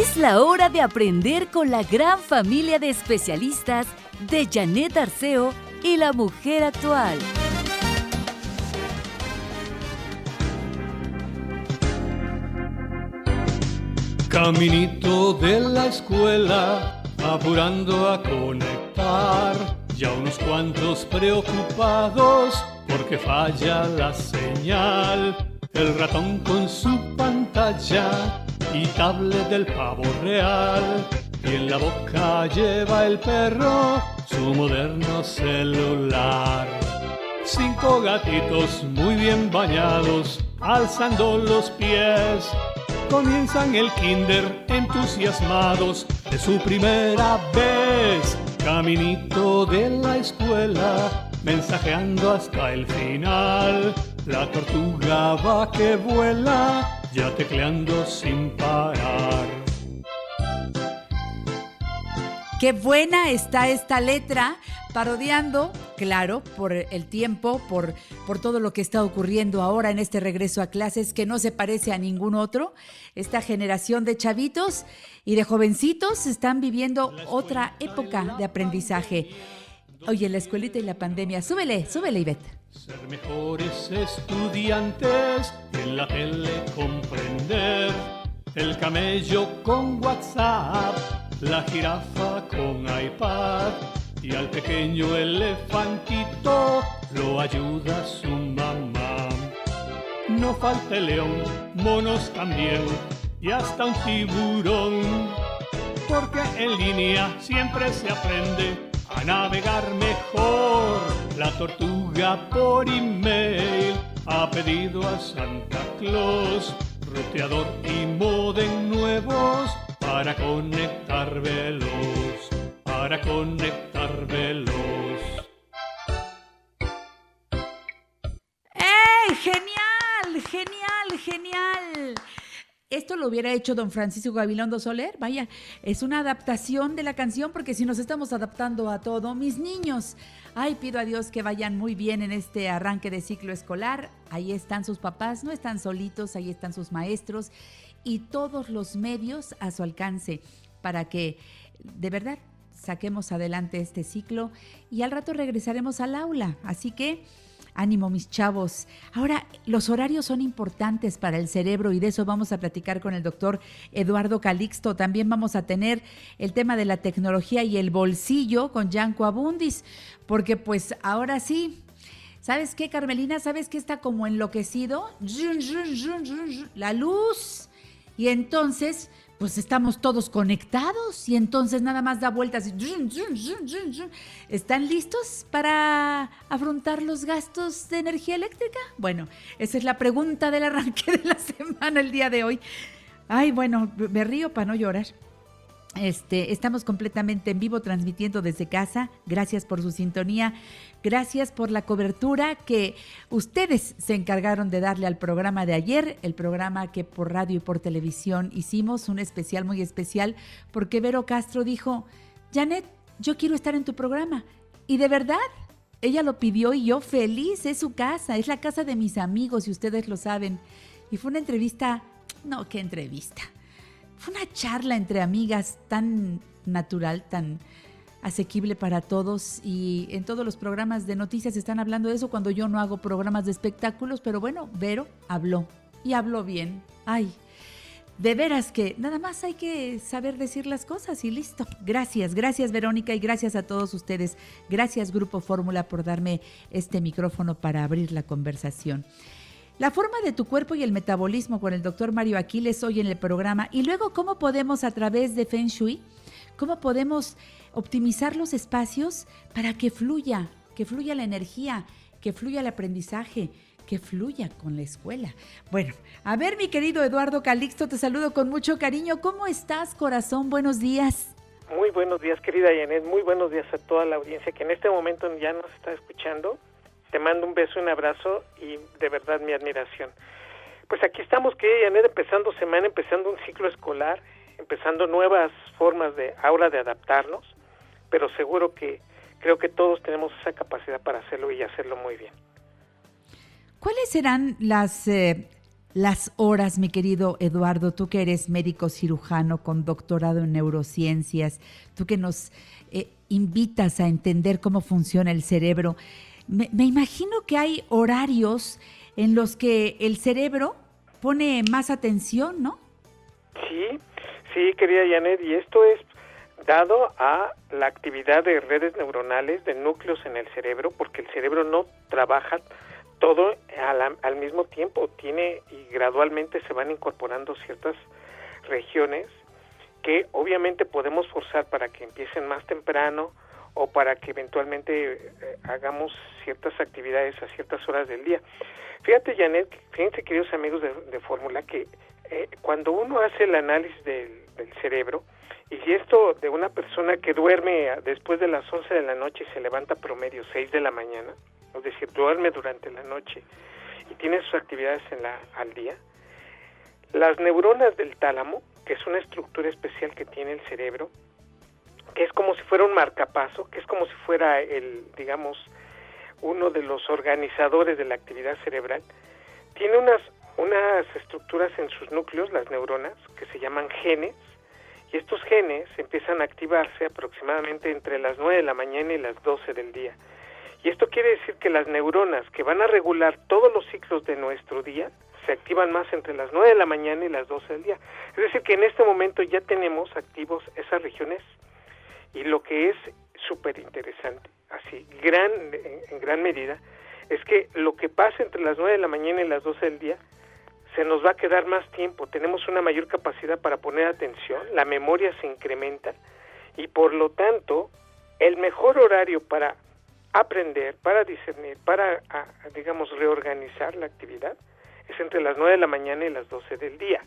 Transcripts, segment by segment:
Es la hora de aprender con la gran familia de especialistas de Janet Arceo y la mujer actual. Caminito de la escuela, apurando a conectar. Ya unos cuantos preocupados porque falla la señal. El ratón con su pantalla y tablet del pavo real. Y en la boca lleva el perro su moderno celular. Cinco gatitos muy bien bañados, alzando los pies. Comienzan el kinder entusiasmados de su primera vez. Caminito de la escuela, mensajeando hasta el final. La tortuga va que vuela, ya tecleando sin parar. Qué buena está esta letra, parodiando, claro, por el tiempo, por, por todo lo que está ocurriendo ahora en este regreso a clases que no se parece a ningún otro. Esta generación de chavitos y de jovencitos están viviendo otra época de aprendizaje. Oye, la escuelita y la pandemia. Súbele, súbele, Ivette. Ser mejores estudiantes, en la tele comprender. El camello con WhatsApp, la jirafa con iPad. Y al pequeño elefantito lo ayuda su mamá. No falta el león, monos también, y hasta un tiburón. Porque en línea siempre se aprende a navegar mejor. La tortuga por email ha pedido a Santa Claus ruteador y modem nuevos para conectar veloz, para conectar veloz. ¡Ey! ¡Genial! ¡Genial! ¡Genial! Esto lo hubiera hecho don Francisco Gabilondo Soler. Vaya, es una adaptación de la canción porque si nos estamos adaptando a todo, mis niños, ay, pido a Dios que vayan muy bien en este arranque de ciclo escolar. Ahí están sus papás, no están solitos, ahí están sus maestros y todos los medios a su alcance para que de verdad saquemos adelante este ciclo y al rato regresaremos al aula. Así que Ánimo, mis chavos. Ahora, los horarios son importantes para el cerebro y de eso vamos a platicar con el doctor Eduardo Calixto. También vamos a tener el tema de la tecnología y el bolsillo con Yanko Abundis, porque pues ahora sí. ¿Sabes qué, Carmelina? ¿Sabes qué está como enloquecido? La luz. Y entonces, pues estamos todos conectados y entonces nada más da vueltas. y ¿Están listos para afrontar los gastos de energía eléctrica? Bueno, esa es la pregunta del arranque de la semana el día de hoy. Ay, bueno, me río para no llorar. Este, estamos completamente en vivo transmitiendo desde casa. Gracias por su sintonía. Gracias por la cobertura que ustedes se encargaron de darle al programa de ayer, el programa que por radio y por televisión hicimos, un especial muy especial, porque Vero Castro dijo, Janet, yo quiero estar en tu programa. Y de verdad, ella lo pidió y yo feliz, es su casa, es la casa de mis amigos y ustedes lo saben. Y fue una entrevista, no, qué entrevista fue una charla entre amigas tan natural, tan asequible para todos y en todos los programas de noticias están hablando de eso cuando yo no hago programas de espectáculos, pero bueno, Vero habló y habló bien. Ay, de veras que nada más hay que saber decir las cosas y listo. Gracias, gracias Verónica y gracias a todos ustedes. Gracias Grupo Fórmula por darme este micrófono para abrir la conversación. La forma de tu cuerpo y el metabolismo con el doctor Mario Aquiles hoy en el programa y luego cómo podemos a través de Feng Shui cómo podemos optimizar los espacios para que fluya, que fluya la energía, que fluya el aprendizaje, que fluya con la escuela. Bueno, a ver, mi querido Eduardo Calixto, te saludo con mucho cariño. ¿Cómo estás, corazón? Buenos días. Muy buenos días, querida Janet. Muy buenos días a toda la audiencia que en este momento ya nos está escuchando. Te mando un beso, un abrazo y de verdad mi admiración. Pues aquí estamos, querida Janet, empezando semana, empezando un ciclo escolar, empezando nuevas formas de ahora de adaptarnos, pero seguro que creo que todos tenemos esa capacidad para hacerlo y hacerlo muy bien. ¿Cuáles serán las, eh, las horas, mi querido Eduardo, tú que eres médico cirujano con doctorado en neurociencias, tú que nos eh, invitas a entender cómo funciona el cerebro? Me, me imagino que hay horarios en los que el cerebro pone más atención, ¿no? Sí, sí, querida Janet, y esto es dado a la actividad de redes neuronales, de núcleos en el cerebro, porque el cerebro no trabaja todo al, al, mismo tiempo tiene y gradualmente se van incorporando ciertas regiones que obviamente podemos forzar para que empiecen más temprano o para que eventualmente eh, hagamos ciertas actividades a ciertas horas del día. Fíjate, Janet, fíjense, queridos amigos de, Fórmula, que eh, cuando uno hace el análisis del, del cerebro, y si esto de una persona que duerme después de las 11 de la noche y se levanta promedio 6 de la mañana, es decir, duerme durante la noche y tiene sus actividades en la, al día, las neuronas del tálamo, que es una estructura especial que tiene el cerebro, que es como si fuera un marcapaso, que es como si fuera el, digamos, uno de los organizadores de la actividad cerebral, tiene unas, unas estructuras en sus núcleos, las neuronas, que se llaman genes, y estos genes empiezan a activarse aproximadamente entre las 9 de la mañana y las 12 del día. Y esto quiere decir que las neuronas que van a regular todos los ciclos de nuestro día se activan más entre las 9 de la mañana y las 12 del día. Es decir, que en este momento ya tenemos activos esas regiones y lo que es súper interesante, así, gran, en gran medida, es que lo que pasa entre las 9 de la mañana y las 12 del día se nos va a quedar más tiempo, tenemos una mayor capacidad para poner atención, la memoria se incrementa y por lo tanto el mejor horario para aprender, para discernir, para, digamos, reorganizar la actividad, es entre las 9 de la mañana y las 12 del día.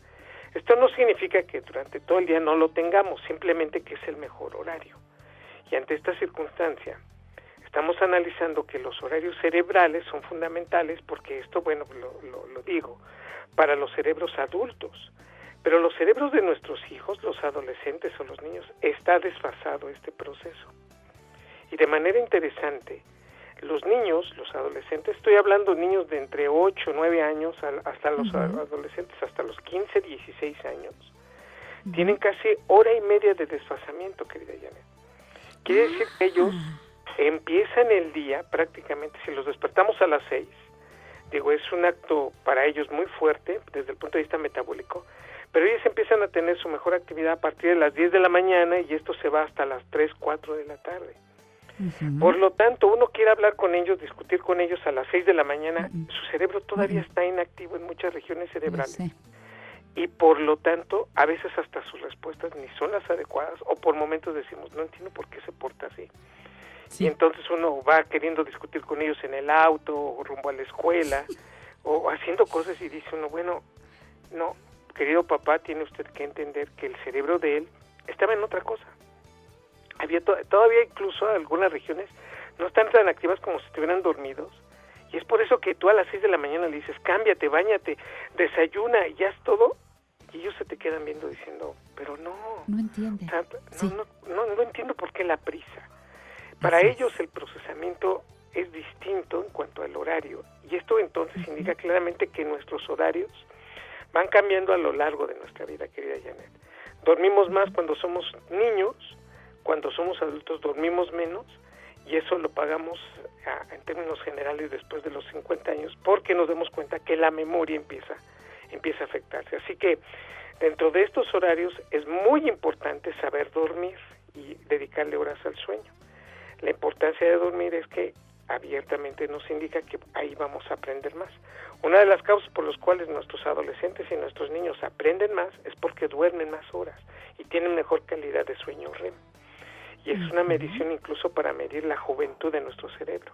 Esto no significa que durante todo el día no lo tengamos, simplemente que es el mejor horario. Y ante esta circunstancia, estamos analizando que los horarios cerebrales son fundamentales porque esto, bueno, lo, lo, digo, para los cerebros adultos. Pero los cerebros de nuestros hijos, los adolescentes o los niños, está desfasado este proceso. Y de manera interesante, los niños, los adolescentes, estoy hablando de niños de entre 8, 9 años hasta los uh -huh. adolescentes, hasta los 15, 16 años, uh -huh. tienen casi hora y media de desfasamiento, querida Janet. Quiere decir que ellos empiezan el día prácticamente, si los despertamos a las 6, digo, es un acto para ellos muy fuerte desde el punto de vista metabólico, pero ellos empiezan a tener su mejor actividad a partir de las 10 de la mañana y esto se va hasta las 3, 4 de la tarde. Uh -huh. Por lo tanto, uno quiere hablar con ellos, discutir con ellos a las 6 de la mañana, uh -huh. su cerebro todavía uh -huh. está inactivo en muchas regiones cerebrales. Y por lo tanto, a veces hasta sus respuestas ni son las adecuadas o por momentos decimos, no entiendo por qué se porta así. Sí. Y entonces uno va queriendo discutir con ellos en el auto o rumbo a la escuela o haciendo cosas y dice uno, bueno, no, querido papá, tiene usted que entender que el cerebro de él estaba en otra cosa había to todavía incluso algunas regiones no están tan activas como si estuvieran dormidos. Y es por eso que tú a las 6 de la mañana le dices cámbiate, bañate, desayuna y ya es todo y ellos se te quedan viendo diciendo pero no no entiende. O sea, sí. no, no, no, no, entiendo por qué la prisa. Para Así ellos es. el procesamiento es distinto en cuanto al horario. Y esto entonces uh -huh. indica claramente que nuestros horarios van cambiando a lo largo de nuestra vida querida Janet. Dormimos más cuando somos niños cuando somos adultos dormimos menos y eso lo pagamos a, en términos generales después de los 50 años porque nos damos cuenta que la memoria empieza, empieza a afectarse. Así que dentro de estos horarios es muy importante saber dormir y dedicarle horas al sueño. La importancia de dormir es que abiertamente nos indica que ahí vamos a aprender más. Una de las causas por las cuales nuestros adolescentes y nuestros niños aprenden más es porque duermen más horas y tienen mejor calidad de sueño REM. Y es una medición incluso para medir la juventud de nuestro cerebro.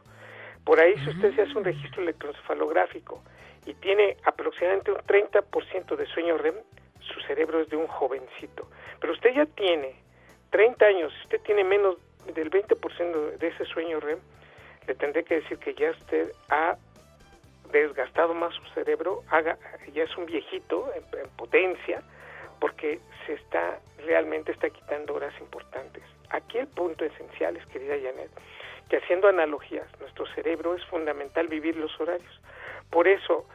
Por ahí, si usted se hace un registro electroencefalográfico y tiene aproximadamente un 30% de sueño REM, su cerebro es de un jovencito. Pero usted ya tiene 30 años, si usted tiene menos del 20% de ese sueño REM, le tendré que decir que ya usted ha desgastado más su cerebro, haga, ya es un viejito en, potencia, porque se está, realmente está quitando horas importantes. Aquí el punto esencial es, querida Janet, que haciendo analogías, nuestro cerebro es fundamental vivir los horarios. Por eso,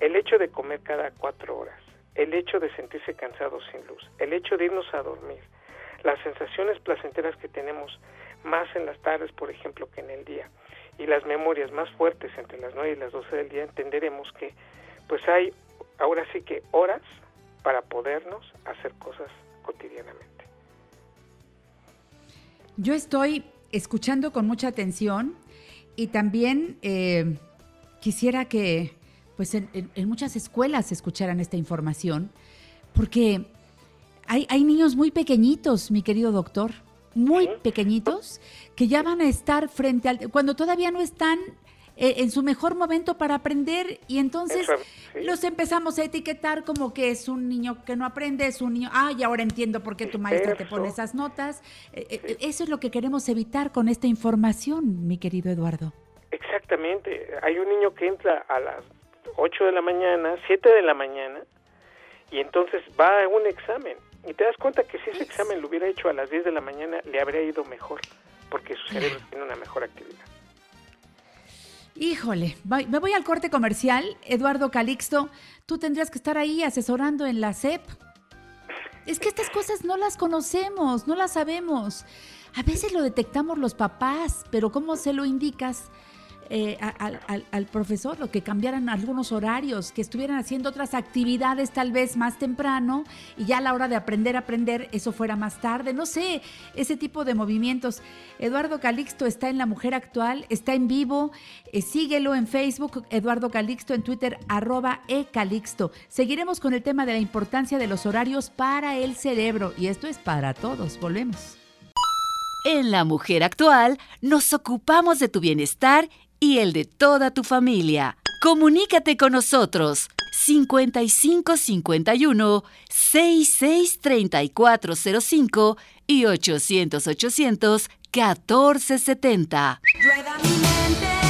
el hecho de comer cada cuatro horas, el hecho de sentirse cansado sin luz, el hecho de irnos a dormir, las sensaciones placenteras que tenemos más en las tardes, por ejemplo, que en el día, y las memorias más fuertes entre las 9 y las 12 del día, entenderemos que pues hay ahora sí que horas para podernos hacer cosas cotidianamente. Yo estoy escuchando con mucha atención y también eh, quisiera que pues en, muchas escuelas escucharan esta información, porque hay, hay niños muy pequeñitos, mi querido doctor, muy pequeñitos que ya van a estar frente al... cuando todavía no están en su mejor momento para aprender. Y entonces los empezamos a etiquetar como que es un niño que no aprende, es un niño, ah, y ahora entiendo por qué tu maestra te pone esas notas. Eh, eh, eso es lo que queremos evitar con esta información, mi querido Eduardo. Exactamente, hay un niño que entra a las 8 de la mañana, 7 de la mañana, y entonces va a un examen. Y te das cuenta que si ese examen lo hubiera hecho a las 10 de la mañana, le habría ido mejor, porque su cerebro tiene una mejor actividad. Híjole, me voy al corte comercial. Eduardo Calixto, tú tendrías que estar ahí asesorando en la CEP. Es que estas cosas no las conocemos, no las sabemos. A veces lo detectamos los papás, pero ¿cómo se lo indicas? Eh, al, profesor, lo que cambiaran algunos horarios, que estuvieran haciendo otras actividades tal vez más temprano y ya a la hora de aprender aprender eso fuera más tarde, no sé, ese tipo de movimientos. Eduardo Calixto está en La Mujer Actual, está en vivo, eh, síguelo en Facebook, Eduardo Calixto, en Twitter, arroba ecalixto. Seguiremos con el tema de la importancia de los horarios para el cerebro y esto es para todos, volvemos. En La Mujer Actual nos ocupamos de tu bienestar y el de toda tu familia. Comunícate con nosotros 5551 663405 y 800 800 1470. Rueda mi mente.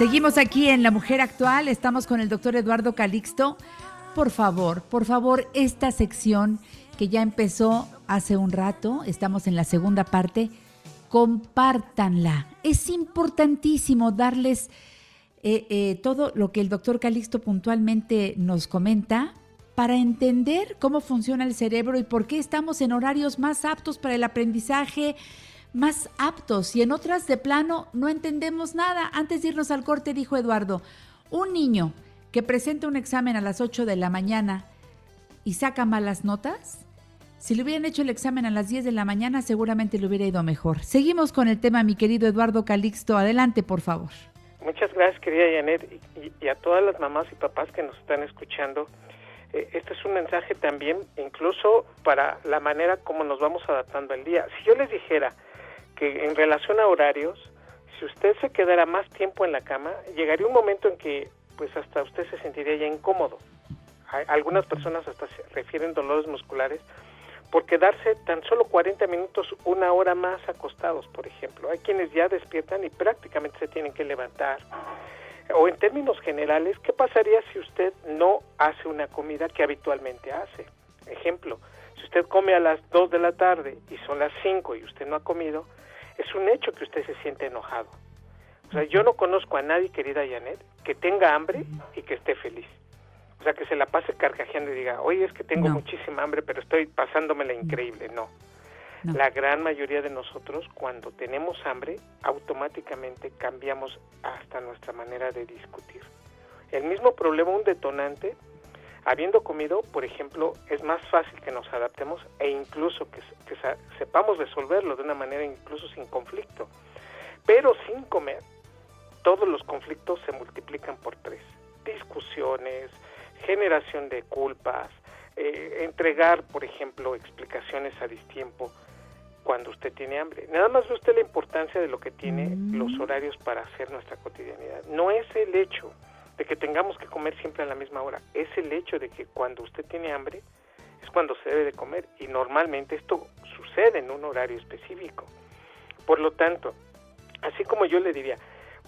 Seguimos aquí en La Mujer Actual, estamos con el doctor Eduardo Calixto. Por favor, por favor, esta sección que ya empezó hace un rato, estamos en la segunda parte, compártanla. Es importantísimo darles eh, eh, todo lo que el doctor Calixto puntualmente nos comenta para entender cómo funciona el cerebro y por qué estamos en horarios más aptos para el aprendizaje, más aptos y en otras de plano no entendemos nada. Antes de irnos al corte, dijo Eduardo, un niño que presenta un examen a las 8 de la mañana y saca malas notas, si le hubieran hecho el examen a las 10 de la mañana seguramente le hubiera ido mejor. Seguimos con el tema, mi querido Eduardo Calixto. Adelante, por favor. Muchas gracias, querida Janet, y, a todas las mamás y papás que nos están escuchando. Eh, este es un mensaje también, incluso para la manera como nos vamos adaptando al día. Si yo les dijera, que en relación a horarios, si usted se quedara más tiempo en la cama, llegaría un momento en que pues hasta usted se sentiría ya incómodo. algunas personas hasta se refieren dolores musculares por quedarse tan solo 40 minutos, una hora más acostados, por ejemplo. Hay quienes ya despiertan y prácticamente se tienen que levantar. O en términos generales, ¿qué pasaría si usted no hace una comida que habitualmente hace? Ejemplo, si usted come a las 2 de la tarde y son las 5 y usted no ha comido, es un hecho que usted se siente enojado. O sea, yo no conozco a nadie, querida Janet, que tenga hambre y que esté feliz. O sea, que se la pase carcajeando y diga, oye, es que tengo No. muchísima hambre, pero estoy pasándomela increíble. No. No. La gran mayoría de nosotros, cuando tenemos hambre, automáticamente cambiamos hasta nuestra manera de discutir. El mismo problema, un detonante, habiendo comido, por ejemplo, es más fácil que nos adaptemos e incluso que, sepamos resolverlo de una manera incluso sin conflicto. Pero sin comer, todos los conflictos se multiplican por tres. Discusiones, generación de culpas, eh, entregar, por ejemplo, explicaciones a distiempo cuando usted tiene hambre. Nada más ve usted la importancia de lo que tiene Mm. los horarios para hacer nuestra cotidianidad. No es el hecho de que tengamos que comer siempre a la misma hora, es el hecho de que cuando usted tiene hambre es cuando se debe de comer y normalmente esto sucede en un horario específico. Por lo tanto, así como yo le diría,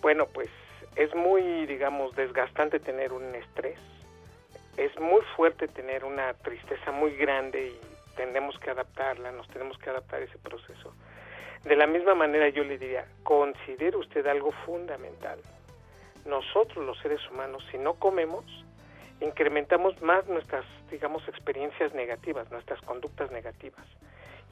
bueno, pues es muy, digamos, desgastante tener un estrés, es muy fuerte tener una tristeza muy grande y tenemos que adaptarla, nos tenemos que adaptar a ese proceso. De la misma manera yo le diría, considere usted algo fundamental. Nosotros los seres humanos, si no comemos, incrementamos más nuestras, digamos, experiencias negativas, nuestras conductas negativas.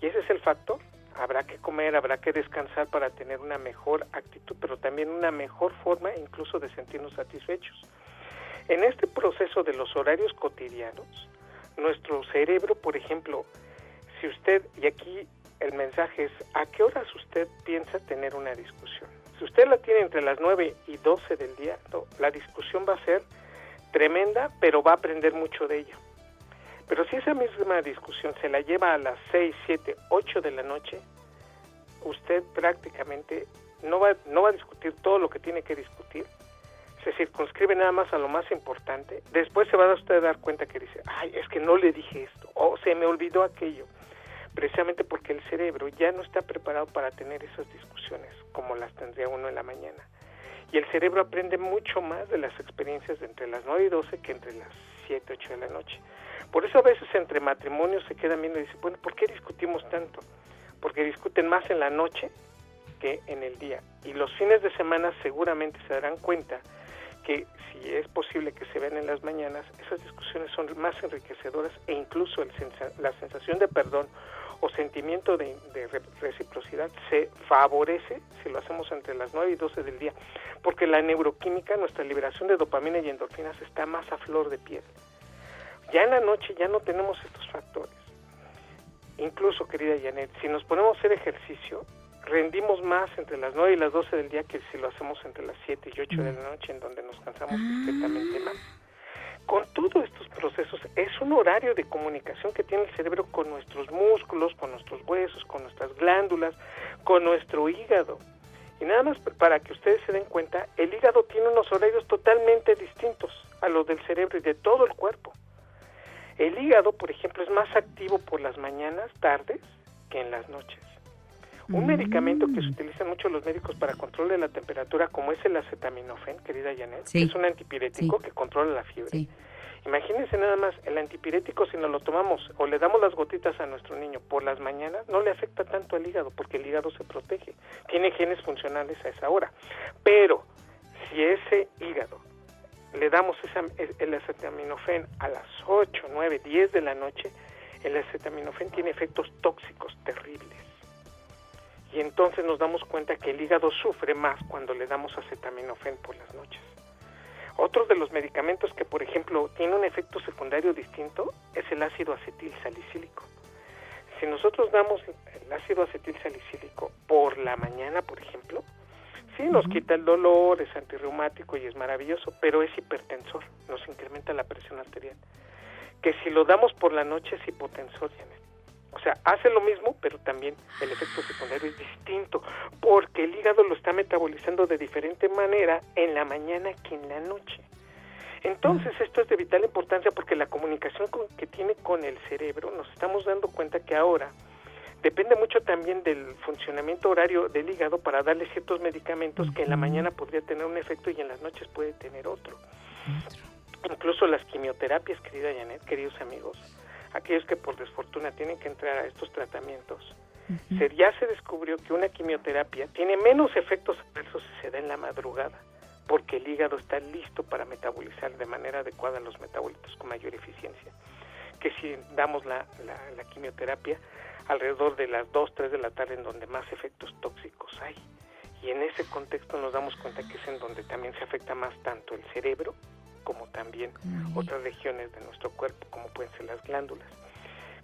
Y ese es el factor. Habrá que comer, habrá que descansar para tener una mejor actitud, pero también una mejor forma incluso de sentirnos satisfechos. En este proceso de los horarios cotidianos, nuestro cerebro, por ejemplo, si usted, y aquí el mensaje es, ¿a qué horas usted piensa tener una discusión? Si usted la tiene entre las 9 y 12 del día, la discusión va a ser tremenda, pero va a aprender mucho de ella. Pero si esa misma discusión se la lleva a las 6, 7, 8 de la noche, usted prácticamente no va, no va a discutir todo lo que tiene que discutir, se circunscribe nada más a lo más importante, después se va a usted dar cuenta que dice, ay, es que no le dije esto, o se me olvidó aquello, precisamente porque el cerebro ya no está preparado para tener esas discusiones como las tendría uno en la mañana. Y el cerebro aprende mucho más de las experiencias entre las 9 y 12 que entre las 7, 8 de la noche. Por eso a veces entre matrimonios se quedan viendo y dicen, bueno, ¿por qué discutimos tanto? Porque discuten más en la noche que en el día. Y los fines de semana seguramente se darán cuenta que si es posible que se vean en las mañanas, esas discusiones son más enriquecedoras e incluso el sensa la sensación de perdón o sentimiento de, de re reciprocidad se favorece si lo hacemos entre las 9 y 12 del día, porque la neuroquímica, nuestra liberación de dopamina y endorfinas está más a flor de piel. Ya en la noche ya no tenemos estos factores. Incluso, querida Janet, si nos ponemos a hacer ejercicio, rendimos más entre las 9 y las 12 del día que si lo hacemos entre las 7 y 8 de la noche, en donde nos cansamos perfectamente más. Con todos estos procesos, es un horario de comunicación que tiene el cerebro con nuestros músculos, con nuestros huesos, con nuestras glándulas, con nuestro hígado. Y nada más para que ustedes se den cuenta, el hígado tiene unos horarios totalmente distintos a los del cerebro y de todo el cuerpo. El hígado, por ejemplo, es más activo por las mañanas, tardes, que en las noches. Un medicamento que se utilizan mucho los médicos para control de la temperatura, como es el acetaminofén, querida Janet, Sí. es un antipirético Sí. que controla la fiebre. Sí. Imagínense nada más, el antipirético si nos lo tomamos o le damos las gotitas a nuestro niño por las mañanas, no le afecta tanto al hígado porque el hígado se protege, tiene genes funcionales a esa hora. Pero si ese hígado le damos esa, el acetaminofén a las 8, 9, 10 de la noche, el acetaminofén tiene efectos tóxicos terribles. Y entonces nos damos cuenta que el hígado sufre más cuando le damos acetaminofén por las noches. Otro de los medicamentos que, por ejemplo, tiene un efecto secundario distinto es el ácido acetil salicílico. Si nosotros damos el ácido acetil salicílico por la mañana, por ejemplo, sí nos quita el dolor, es antirreumático y es maravilloso, pero es hipertensor, nos incrementa la presión arterial. Que si lo damos por la noche es hipotensor, Janet. O sea, hace lo mismo, pero también el efecto secundario es distinto, porque el hígado lo está metabolizando de diferente manera en la mañana que en la noche. Entonces, esto es de vital importancia porque la comunicación con, que tiene con el cerebro, nos estamos dando cuenta que ahora depende mucho también del funcionamiento horario del hígado para darle ciertos medicamentos que en la mañana podría tener un efecto y en las noches puede tener otro. Incluso las quimioterapias, querida Janet, queridos amigos, aquellos que por desfortuna tienen que entrar a estos tratamientos, se, ya se descubrió que una quimioterapia tiene menos efectos adversos si se da en la madrugada, porque el hígado está listo para metabolizar de manera adecuada los metabolitos con mayor eficiencia. Que si damos la, la, quimioterapia alrededor de las 2, 3 de la tarde en donde más efectos tóxicos hay. Y en ese contexto nos damos cuenta que es en donde también se afecta más tanto el cerebro como también otras regiones de nuestro cuerpo, como pueden ser las glándulas.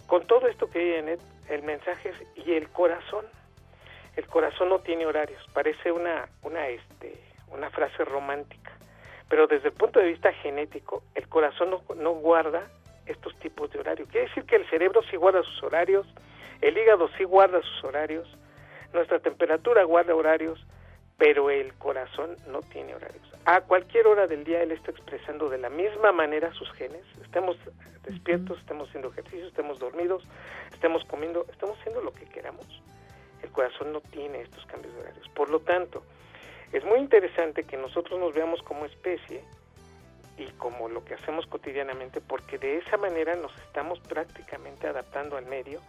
Con todo esto que en el mensaje es, y el corazón, el corazón no tiene horarios, parece una, una, este, una frase romántica, pero desde el punto de vista genético, el corazón no, no guarda estos tipos de horarios. Quiere decir que el cerebro sí guarda sus horarios, el hígado sí guarda sus horarios, nuestra temperatura guarda horarios, pero el corazón no tiene horarios. A cualquier hora del día él está expresando de la misma manera sus genes, estemos despiertos, estemos haciendo ejercicio, estemos dormidos, estemos comiendo, estemos haciendo lo que queramos. El corazón no tiene estos cambios de horarios. Por lo tanto, es muy interesante que nosotros nos veamos como especie y como lo que hacemos cotidianamente, porque de esa manera nos estamos prácticamente adaptando al medio.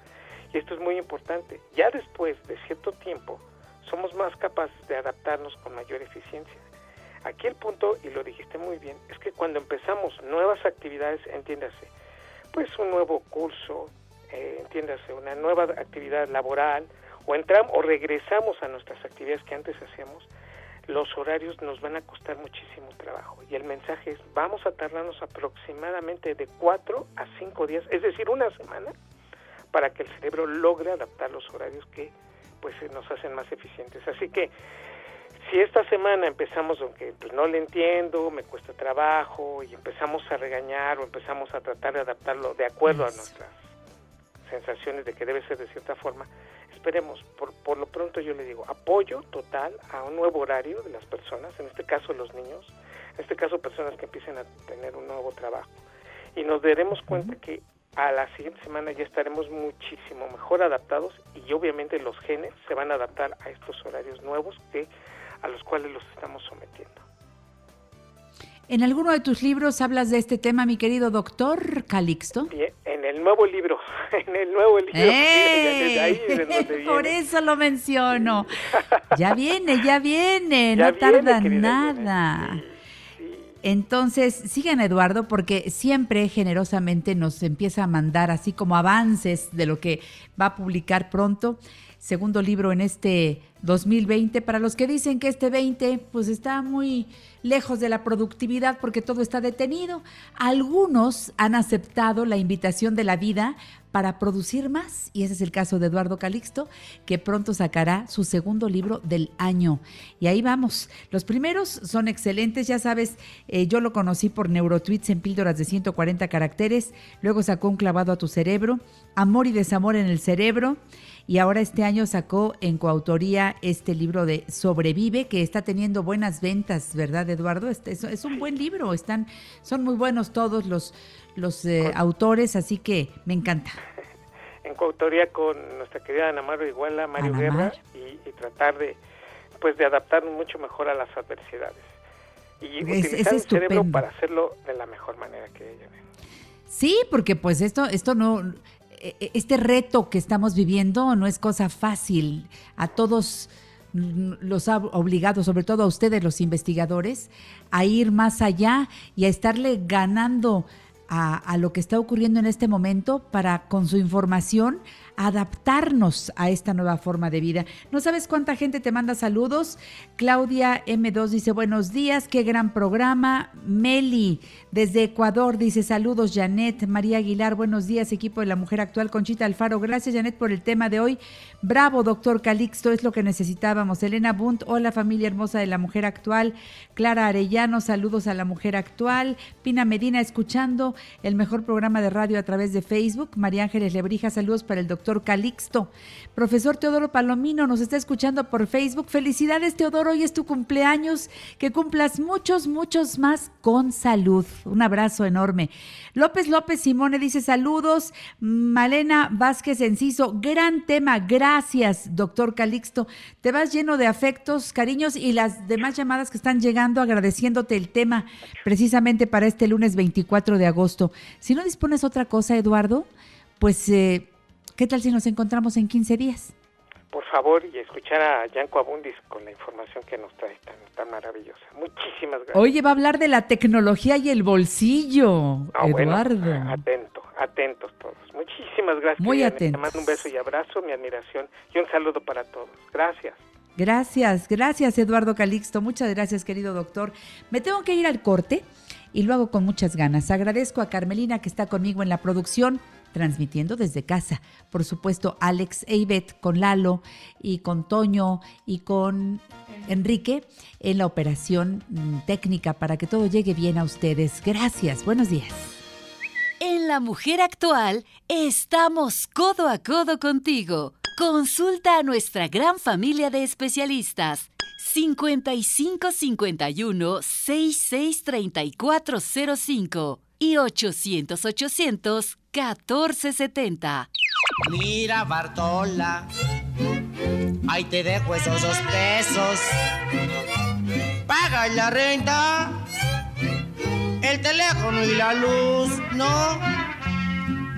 Y esto es muy importante. Ya después de cierto tiempo, somos más capaces de adaptarnos con mayor eficiencia. Aquí el punto, y lo dijiste muy bien, es que cuando empezamos nuevas actividades, entiéndase, pues un nuevo curso, eh, entiéndase, una nueva actividad laboral, o entramos o regresamos a nuestras actividades que antes hacíamos, los horarios nos van a costar muchísimo trabajo. Y el mensaje es, vamos a tardarnos aproximadamente de cuatro a cinco días, es decir, una semana, para que el cerebro logre adaptar los horarios que pues nos hacen más eficientes. Así que si esta semana empezamos, aunque pues, no le entiendo, me cuesta trabajo, y empezamos a regañar o empezamos a tratar de adaptarlo de acuerdo a nuestras sensaciones de que debe ser de cierta forma, esperemos, por, por lo pronto yo le digo, apoyo total a un nuevo horario de las personas, en este caso los niños, en este caso personas que empiecen a tener un nuevo trabajo. Y nos daremos cuenta que a la siguiente semana ya estaremos muchísimo mejor adaptados y obviamente los genes se van a adaptar a estos horarios nuevos que a los cuales los estamos sometiendo. En alguno de tus libros hablas de este tema, mi querido doctor Calixto. Bien, en el nuevo libro, en el nuevo libro. ¡Eh! Por eso lo menciono. Ya viene, ya viene, no tarda nada. Entonces, sigan Eduardo porque siempre generosamente nos empieza a mandar así como avances de lo que va a publicar pronto. Segundo libro en este 2020. Para los que dicen que este 20 pues está muy lejos de la productividad porque todo está detenido, algunos han aceptado la invitación de la vida para producir más y ese es el caso de Eduardo Calixto que pronto sacará su segundo libro del año. Y ahí vamos. Los primeros son excelentes. Ya sabes eh, yo lo conocí por neurotweets en píldoras de 140 caracteres. Luego sacó un clavado a tu cerebro. Amor y desamor en el cerebro y ahora este año sacó en coautoría este libro de Sobrevive, que está teniendo buenas ventas, ¿verdad, Eduardo? Este, es, un buen libro, están, son muy buenos todos los, los eh, autores, así que me encanta. En coautoría con nuestra querida Ana Mar Iguala, Mario Guerra, y, tratar de, pues, de adaptarnos mucho mejor a las adversidades. Y utilizar el cerebro para hacerlo de la mejor manera que ella. Sí, porque pues esto, esto no, este reto que estamos viviendo no es cosa fácil. A todos los ha obligado, sobre todo a ustedes los investigadores, a ir más allá y a estarle ganando a, lo que está ocurriendo en este momento para con su información adaptarnos a esta nueva forma de vida. No sabes cuánta gente te manda saludos. Claudia M2 dice buenos días, qué gran programa. Meli desde Ecuador dice saludos Janet. María Aguilar, buenos días equipo de la mujer actual. Conchita Alfaro, gracias Janet por el tema de hoy. Bravo doctor Calixto, es lo que necesitábamos. Elena Bunt, hola familia hermosa de la mujer actual. Clara Arellano, saludos a la mujer actual. Pina Medina, escuchando el mejor programa de radio a través de Facebook. María Ángeles Lebrija, saludos para el doctor Calixto. Profesor Teodoro Palomino nos está escuchando por Facebook. Felicidades, Teodoro, hoy es tu cumpleaños. Que cumplas muchos, muchos más con salud. Un abrazo enorme. López López Simone dice saludos. Malena Vázquez Enciso, gran tema. Gracias, doctor Calixto. Te vas lleno de afectos, cariños y las demás llamadas que están llegando agradeciéndote el tema precisamente para este lunes 24 de agosto. Si no dispones otra cosa, Eduardo, pues... Eh, ¿Qué tal si nos encontramos en 15 días? por favor, y escuchar a Yanko Abundis con la información que nos trae tan, tan maravillosa. Muchísimas gracias. Oye, va a hablar de la tecnología y el bolsillo, Ah, bueno, Eduardo. atento, atentos todos. Muchísimas gracias. Muy atentos. Te mando un beso y abrazo, mi admiración y un saludo para todos. Gracias. Gracias, gracias Eduardo Calixto, muchas gracias querido doctor. Me tengo que ir al corte y lo hago con muchas ganas. Agradezco a Carmelina que está conmigo en la producción, transmitiendo desde casa. Por supuesto, Alex e Ivette con Lalo y con Toño y con Enrique en la operación mm, técnica para que todo llegue bien a ustedes. Gracias, buenos días. En La Mujer Actual estamos codo a codo contigo. Consulta a nuestra gran familia de especialistas. 55 51 66 34 05 y 800 800 14 70. Mira, Bartola, ahí te dejo esos dos pesos. Paga la renta, el teléfono y la luz, ¿no?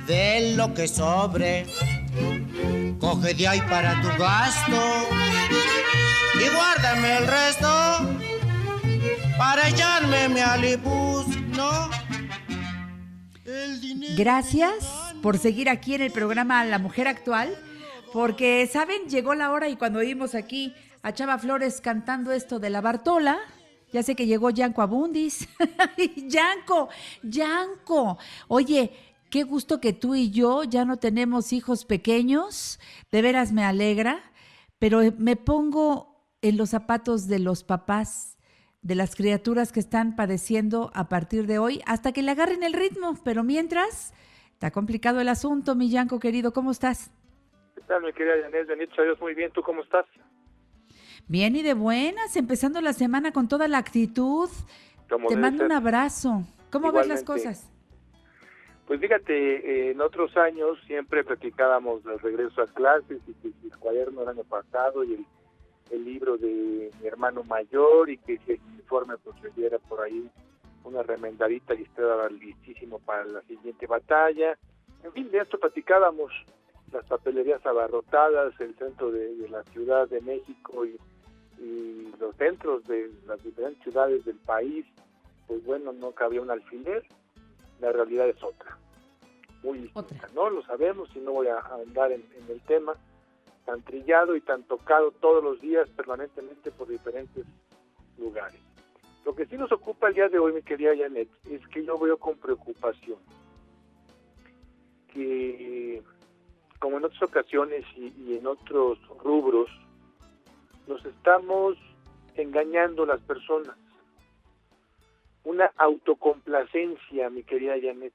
De lo que sobre, coge de ahí para tu gasto y guárdame el resto para echarme mi alibus, ¿no? Gracias por seguir aquí en el programa La Mujer Actual, porque, ¿saben? Llegó la hora y cuando oímos aquí a Chava Flores cantando esto de la Bartola, ya sé que llegó Yanko Abundis. Yanko, Yanko. Oye, qué gusto que tú y yo ya no tenemos hijos pequeños. De veras me alegra, pero me pongo en los zapatos de los papás de las criaturas que están padeciendo a partir de hoy hasta que le agarren el ritmo. Pero mientras, está complicado el asunto, mi Yanko querido, ¿cómo estás? ¿Qué tal, mi querida Janet? Bendito Dios, muy bien. ¿Tú cómo estás? Bien y de buenas, empezando la semana con toda la actitud. Como Te mando un abrazo. ¿Cómo ves las cosas? Pues fíjate, eh, en otros años siempre platicábamos del regreso a clases y el cuaderno del año pasado y el, el libro de mi hermano mayor y que si el uniforme pues le diera por ahí una remendadita y estaba listísimo para la siguiente batalla. En fin, de esto platicábamos, las papelerías abarrotadas, el centro de, de la Ciudad de México y, y los centros de las diferentes ciudades del país, pues bueno, no cabía un alfiler, la realidad es otra, muy distinta, Otra. ¿no? Lo sabemos y no voy a andar en, en el tema, tan trillado y tan tocado todos los días permanentemente por diferentes lugares. Lo que sí nos ocupa el día de hoy, mi querida Janet, es que yo veo con preocupación que, como en otras ocasiones y, y en otros rubros, nos estamos engañando las personas. Una autocomplacencia, mi querida Janet.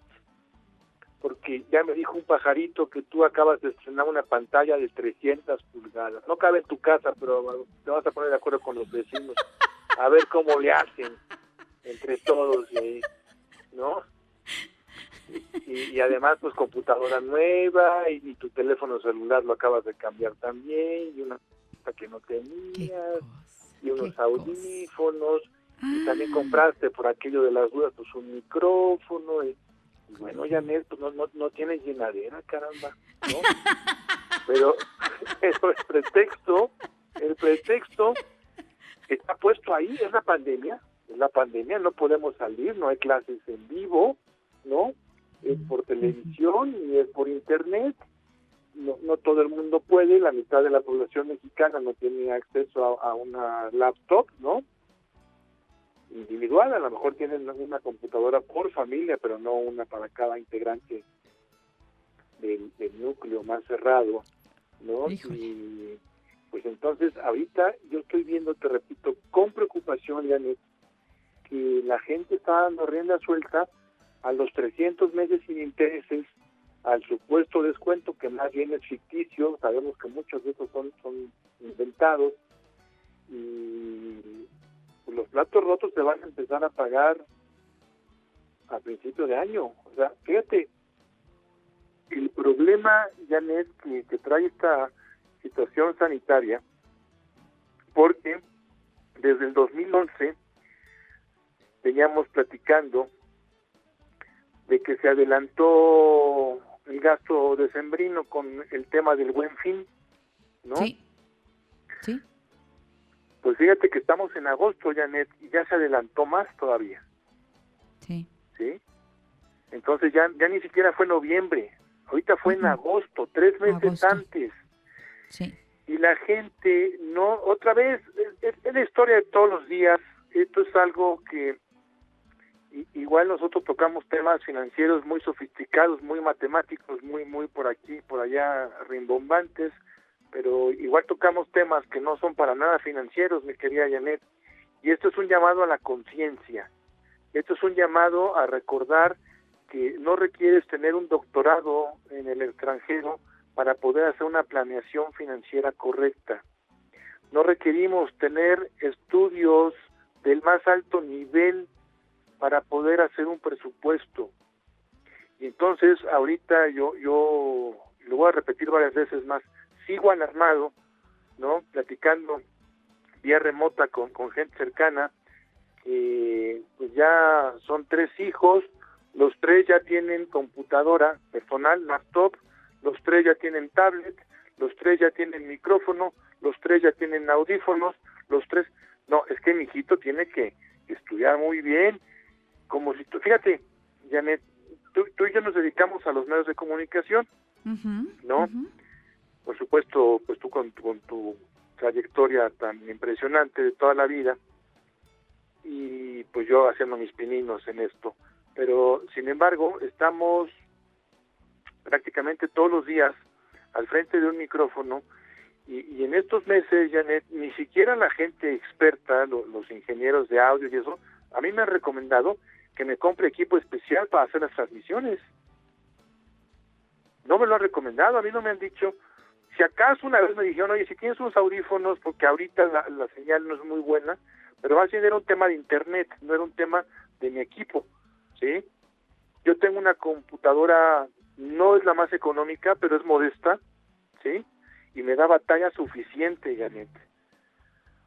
Porque ya me dijo un pajarito que tú acabas de estrenar una pantalla de 300 pulgadas. No cabe en tu casa, pero te vas a poner de acuerdo con los vecinos. A ver cómo le hacen entre todos, y, ¿no? Y, y además, pues computadora nueva y, y tu teléfono celular lo acabas de cambiar también y una que no tenías y unos audífonos y también Ah. compraste por aquello de las dudas pues un micrófono y bueno Janet pues no, no, no tienes llenadera caramba ¿no? pero pero el pretexto el pretexto está puesto ahí es la pandemia es la pandemia no podemos salir no hay clases en vivo no es por televisión y es por internet no, no todo el mundo puede, la mitad de la población mexicana no tiene acceso a, a una laptop, ¿no? Individual, a lo mejor tienen una computadora por familia, pero no una para cada integrante del, del núcleo más cerrado, ¿no? Híjole. Y pues entonces ahorita yo estoy viendo, te repito, con preocupación, Janet, que la gente está dando rienda suelta a los 300 meses sin intereses al supuesto descuento que más bien es ficticio, sabemos que muchos de esos son, son inventados y los platos rotos se van a empezar a pagar a principio de año. O sea, fíjate, el problema, Janet, que, que trae esta situación sanitaria, porque desde el 2011 veníamos platicando de que se adelantó el gasto decembrino con el tema del buen fin, ¿no? Sí, Sí. Pues fíjate que estamos en agosto, Janet, y ya se adelantó más todavía. Sí. ¿Sí? Entonces ya, ya ni siquiera fue noviembre, ahorita fue en agosto, tres meses Agosto. antes. Sí. y la gente no otra vez es, es la historia de todos los días esto es algo que igual nosotros tocamos temas financieros muy sofisticados muy matemáticos muy muy por aquí por allá rimbombantes pero igual tocamos temas que no son para nada financieros mi querida Janet y esto es un llamado a la conciencia esto es un llamado a recordar que no requieres tener un doctorado en el extranjero para poder hacer una planeación financiera correcta. No requerimos tener estudios del más alto nivel para poder hacer un presupuesto. Y entonces ahorita yo yo lo voy a repetir varias veces más, sigo alarmado, ¿no? Platicando vía remota con, con gente cercana, que pues ya son tres hijos, los tres ya tienen computadora personal, laptop, los tres ya tienen tablet, los tres ya tienen micrófono, los tres ya tienen audífonos, los tres, no, es que mi hijito tiene que estudiar muy bien, como si tú, fíjate, Janet, tú, tú y yo nos dedicamos a los medios de comunicación, ¿no? Por supuesto, pues tú con, con tu trayectoria tan impresionante de toda la vida y pues yo haciendo mis pininos en esto. Pero sin embargo, estamos prácticamente todos los días al frente de un micrófono y, en estos meses, Janet, ni siquiera la gente experta, lo- los ingenieros de audio y eso, a mí me han recomendado que me compre equipo especial para hacer las transmisiones. No me lo han recomendado, a mí no me han dicho, si acaso una vez me dijeron, oye, si tienes unos audífonos, porque ahorita la, la señal no es muy buena, pero más bien era un tema de internet, no era un tema de mi equipo, ¿sí? Yo tengo una computadora, no es la más económica, pero es modesta, ¿sí? Y me da batalla suficiente, Janet.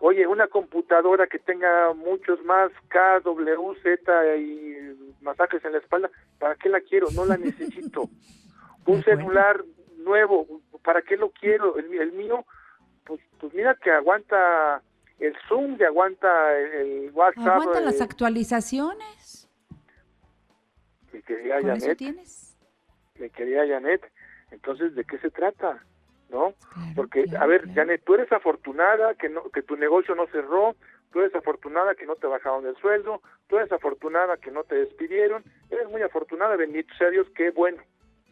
Oye, una computadora que tenga muchos más K, W, Z y masajes en la espalda, ¿para qué la quiero? No la necesito. Un celular nuevo, ¿para qué lo quiero? El, el mío, pues, pues mira que aguanta el Zoom, que aguanta el, el WhatsApp. Aguanta las eh, actualizaciones. mi querida Con eso Janet, tienes. mi querida Janet, entonces, ¿de qué se trata? ¿No? Claro, Porque, claro, a ver, claro. Janet, tú eres afortunada que no que tu negocio no cerró, tú eres afortunada que no te bajaron el sueldo, tú eres afortunada que no te despidieron, eres muy afortunada, bendito sea Dios, qué bueno,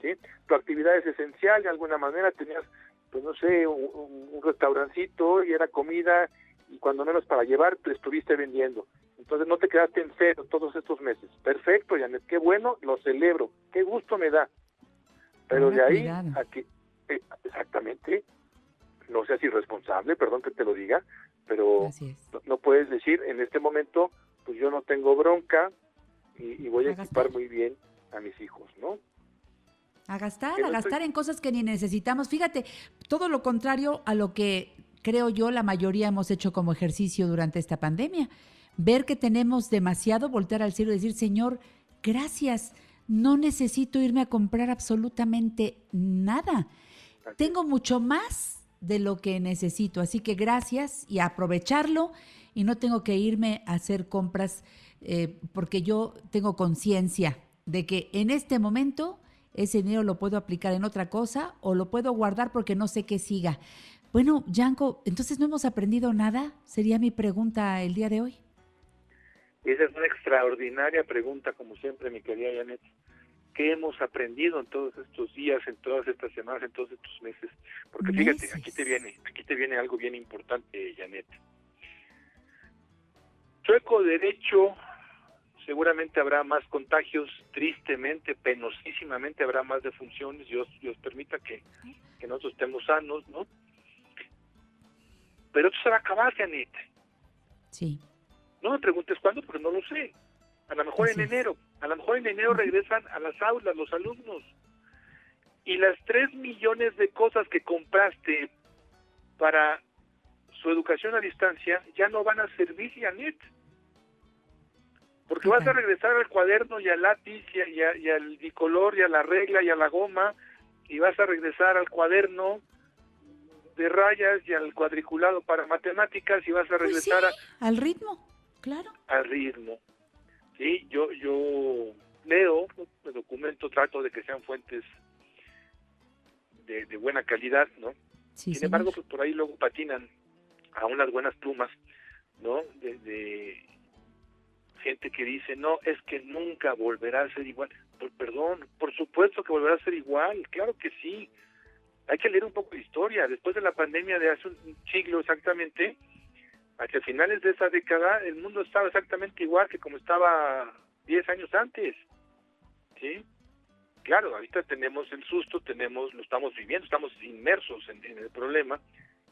¿sí? Tu actividad es esencial, de alguna manera tenías, pues no sé, un, restaurancito y era comida y cuando menos para llevar, te estuviste vendiendo. Entonces no te quedaste en cero todos estos meses. Perfecto, Janet, qué bueno, lo celebro, qué gusto me da. Pero de ahí cuidado. a que, eh, exactamente, no seas irresponsable, perdón que te lo diga, pero no, no puedes decir en este momento, pues yo no tengo bronca y, y voy a A equipar muy bien a mis hijos, ¿no? A gastar, a estoy- gastar en cosas que ni necesitamos. Fíjate, todo lo contrario a lo que creo yo la mayoría hemos hecho como ejercicio durante esta pandemia. Ver que tenemos demasiado, voltear al cielo y decir, Señor, gracias, no necesito irme a comprar absolutamente nada. Tengo mucho más de lo que necesito, así que gracias y aprovecharlo y no tengo que irme a hacer compras eh, porque yo tengo conciencia de que en este momento ese dinero lo puedo aplicar en otra cosa o lo puedo guardar porque no sé qué siga. Bueno, Yanko, entonces no hemos aprendido nada, sería mi pregunta el día de hoy. Esa es una extraordinaria pregunta, como siempre, mi querida Janet. ¿Qué hemos aprendido en todos estos días, en todas estas semanas, en todos estos meses? Porque fíjate, aquí te viene, aquí te viene algo bien importante, Janet. Chueco derecho, seguramente habrá más contagios, tristemente, penosísimamente habrá más defunciones, Dios, Dios permita que, que nosotros estemos sanos, ¿no? Pero esto se va a acabar, Janet. Sí, No me preguntes cuándo, porque no lo sé. A lo mejor Así en enero. A lo mejor en enero regresan a las aulas los alumnos. Y las tres millones de cosas que compraste para su educación a distancia ya no van a servir, Janet. Porque ¿Qué vas a regresar al cuaderno y al lápiz y, a- y a- y al bicolor y a la regla y a la goma y vas a regresar al cuaderno de rayas y al cuadriculado para matemáticas y vas a Pues sí, regresar a- al ritmo, claro. al ritmo. Sí, yo yo leo, me documento, trato de que sean fuentes de, de buena calidad, ¿no? Sí, Sin embargo, pues por ahí luego patinan a unas buenas plumas, ¿no? De, de gente que dice, no, es que nunca volverá a ser igual. Por, perdón, por supuesto que volverá a ser igual, claro que sí. Hay que leer un poco de historia. Después de la pandemia de hace un siglo exactamente, hacia finales de esa década, el mundo estaba exactamente igual que como estaba 10 años antes. ¿Sí? Claro, ahorita tenemos el susto, tenemos, lo estamos viviendo, estamos inmersos en, en el problema,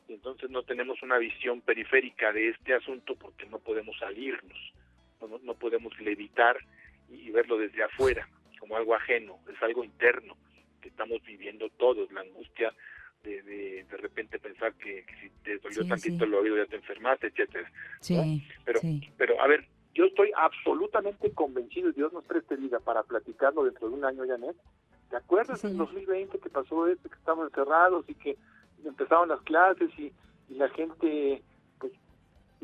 y entonces no tenemos una visión periférica de este asunto porque no podemos salirnos, no, no- podemos levitar y verlo desde afuera, como algo ajeno, es algo interno que estamos viviendo todos, la angustia de de, de repente pensar que, que si te dolió Sí, tantito sí. el oído ya te enfermaste, etcétera. Sí, Pero, pero a ver, yo estoy absolutamente convencido, Dios nos preste vida para platicarlo dentro de un año, Janet. ¿Te acuerdas en señor. 2020 que pasó esto, que estábamos encerrados y que empezaron las clases y, y la gente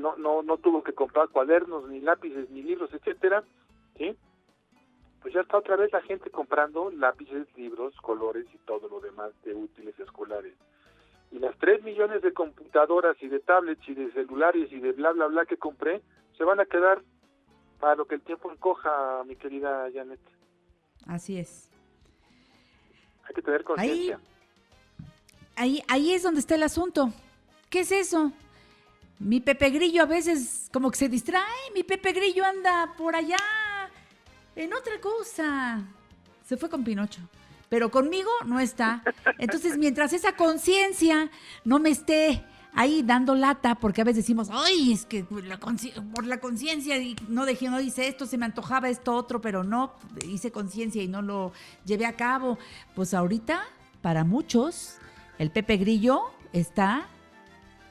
no, no, no tuvo que comprar cuadernos, ni lápices, ni libros, etcétera? ¿Sí? Pues ya está otra vez la gente comprando lápices, libros, colores y todo lo demás de útiles escolares. Y las 3 millones de computadoras y de tablets y de celulares y de bla, bla, bla que compré, se van a quedar para lo que el tiempo encoja, mi querida Janet. Así es. Hay que tener conciencia. Ahí, ahí es donde está el asunto. ¿Qué es eso? Mi Pepe Grillo a veces como que se distrae, mi Pepe Grillo anda por allá en otra cosa. Se fue con Pinocho. Pero conmigo no está. Entonces, mientras esa conciencia no me esté ahí dando lata, porque a veces decimos, ay, es que la consci- por la conciencia no dejé, no hice esto, se me antojaba esto otro, pero no hice conciencia y no lo llevé a cabo. Pues ahorita, para muchos, el Pepe Grillo está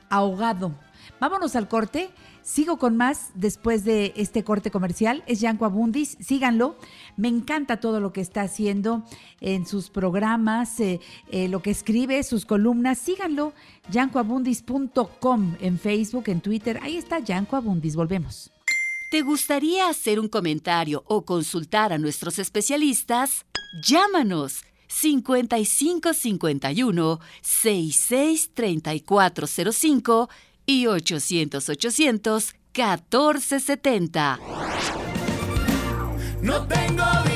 ahogado. Vámonos al corte. Sigo con más después de este corte comercial. Es Yanko Abundis. Síganlo. Me encanta todo lo que está haciendo en sus programas, eh, eh, lo que escribe, sus columnas. Síganlo. yancoabundis.com en Facebook, en Twitter. Ahí está Yanko Abundis. Volvemos. ¿Te gustaría hacer un comentario o consultar a nuestros especialistas? Llámanos 5551 663405 y 800 800 1470. No tengo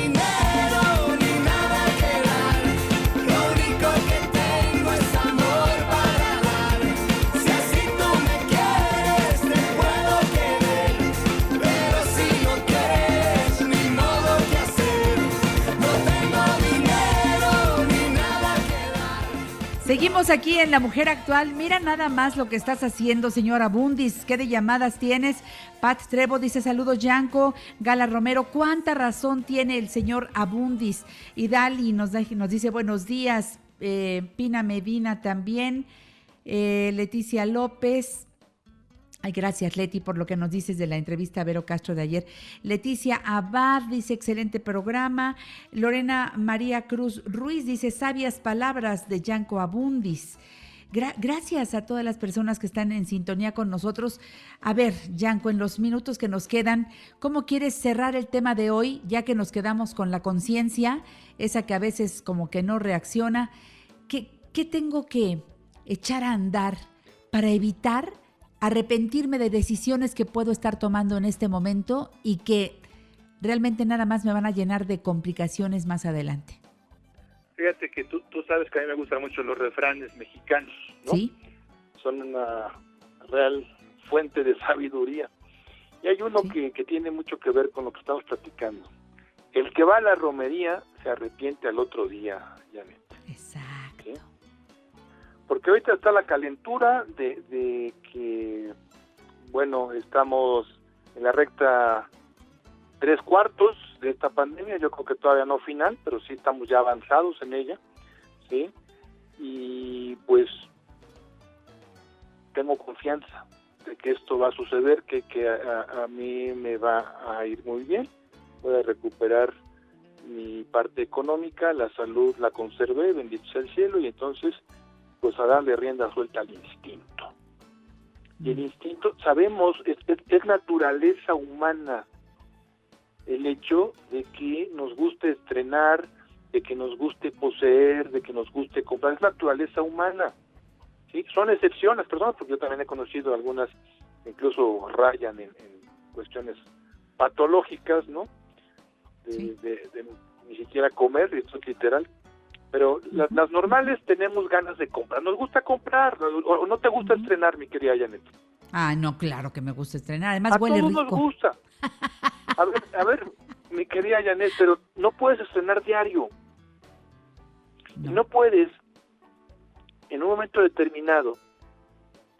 Seguimos aquí en La Mujer Actual. Mira nada más lo que estás haciendo, señora Bundis. ¿Qué de llamadas tienes? Pat Trevo dice saludos, Yanko. Gala Romero, ¿cuánta razón tiene el señor Abundis? Y Dali nos, da- nos dice buenos días. Eh, Pina Medina también. Eh, Leticia López. Gracias, Leti, por lo que nos dices de la entrevista a Vero Castro de ayer. Leticia Abad dice, excelente programa. Lorena María Cruz Ruiz dice, sabias palabras de Yanko Abundis. Gra- gracias a todas las personas que están en sintonía con nosotros. A ver, Yanko, en los minutos que nos quedan, ¿cómo quieres cerrar el tema de hoy, ya que nos quedamos con la conciencia, esa que a veces como que no reacciona? ¿Qué, qué tengo que echar a andar para evitar arrepentirme de decisiones que puedo estar tomando en este momento y que realmente nada más me van a llenar de complicaciones más adelante. Fíjate que tú, tú sabes que a mí me gustan mucho los refranes mexicanos, ¿no? ¿Sí? Son una real fuente de sabiduría. Y hay uno que, que tiene mucho que ver con lo que estamos platicando. El que va a la romería se arrepiente al otro día, Janet. Exacto. Porque ahorita está la calentura de, que, bueno, estamos en la recta tres cuartos de esta pandemia, yo creo que todavía no final, pero sí estamos ya avanzados en ella, ¿sí? Y pues tengo confianza de que esto va a suceder, que, que a, a mí me va a ir muy bien, voy a recuperar mi parte económica, la salud la conservé, bendito sea el cielo, y entonces pues a darle rienda suelta al instinto. Y el instinto, sabemos, es, es- es naturaleza humana el hecho de que nos guste estrenar, de que nos guste poseer, de que nos guste comprar, es naturaleza humana. ¿sí? Son excepciones las personas, porque yo también he conocido algunas, incluso rayan en, en cuestiones patológicas, ¿no? De, Sí. de- de ni siquiera comer, esto es literal. Pero las, las normales tenemos ganas de comprar, nos gusta comprar, o, o no te gusta estrenar, mi querida Janet. Ah, no, claro que me gusta estrenar. Además A huele todos nos gusta. A ver, a ver, mi querida Janet, pero no puedes estrenar diario. Y no puedes, en un momento determinado,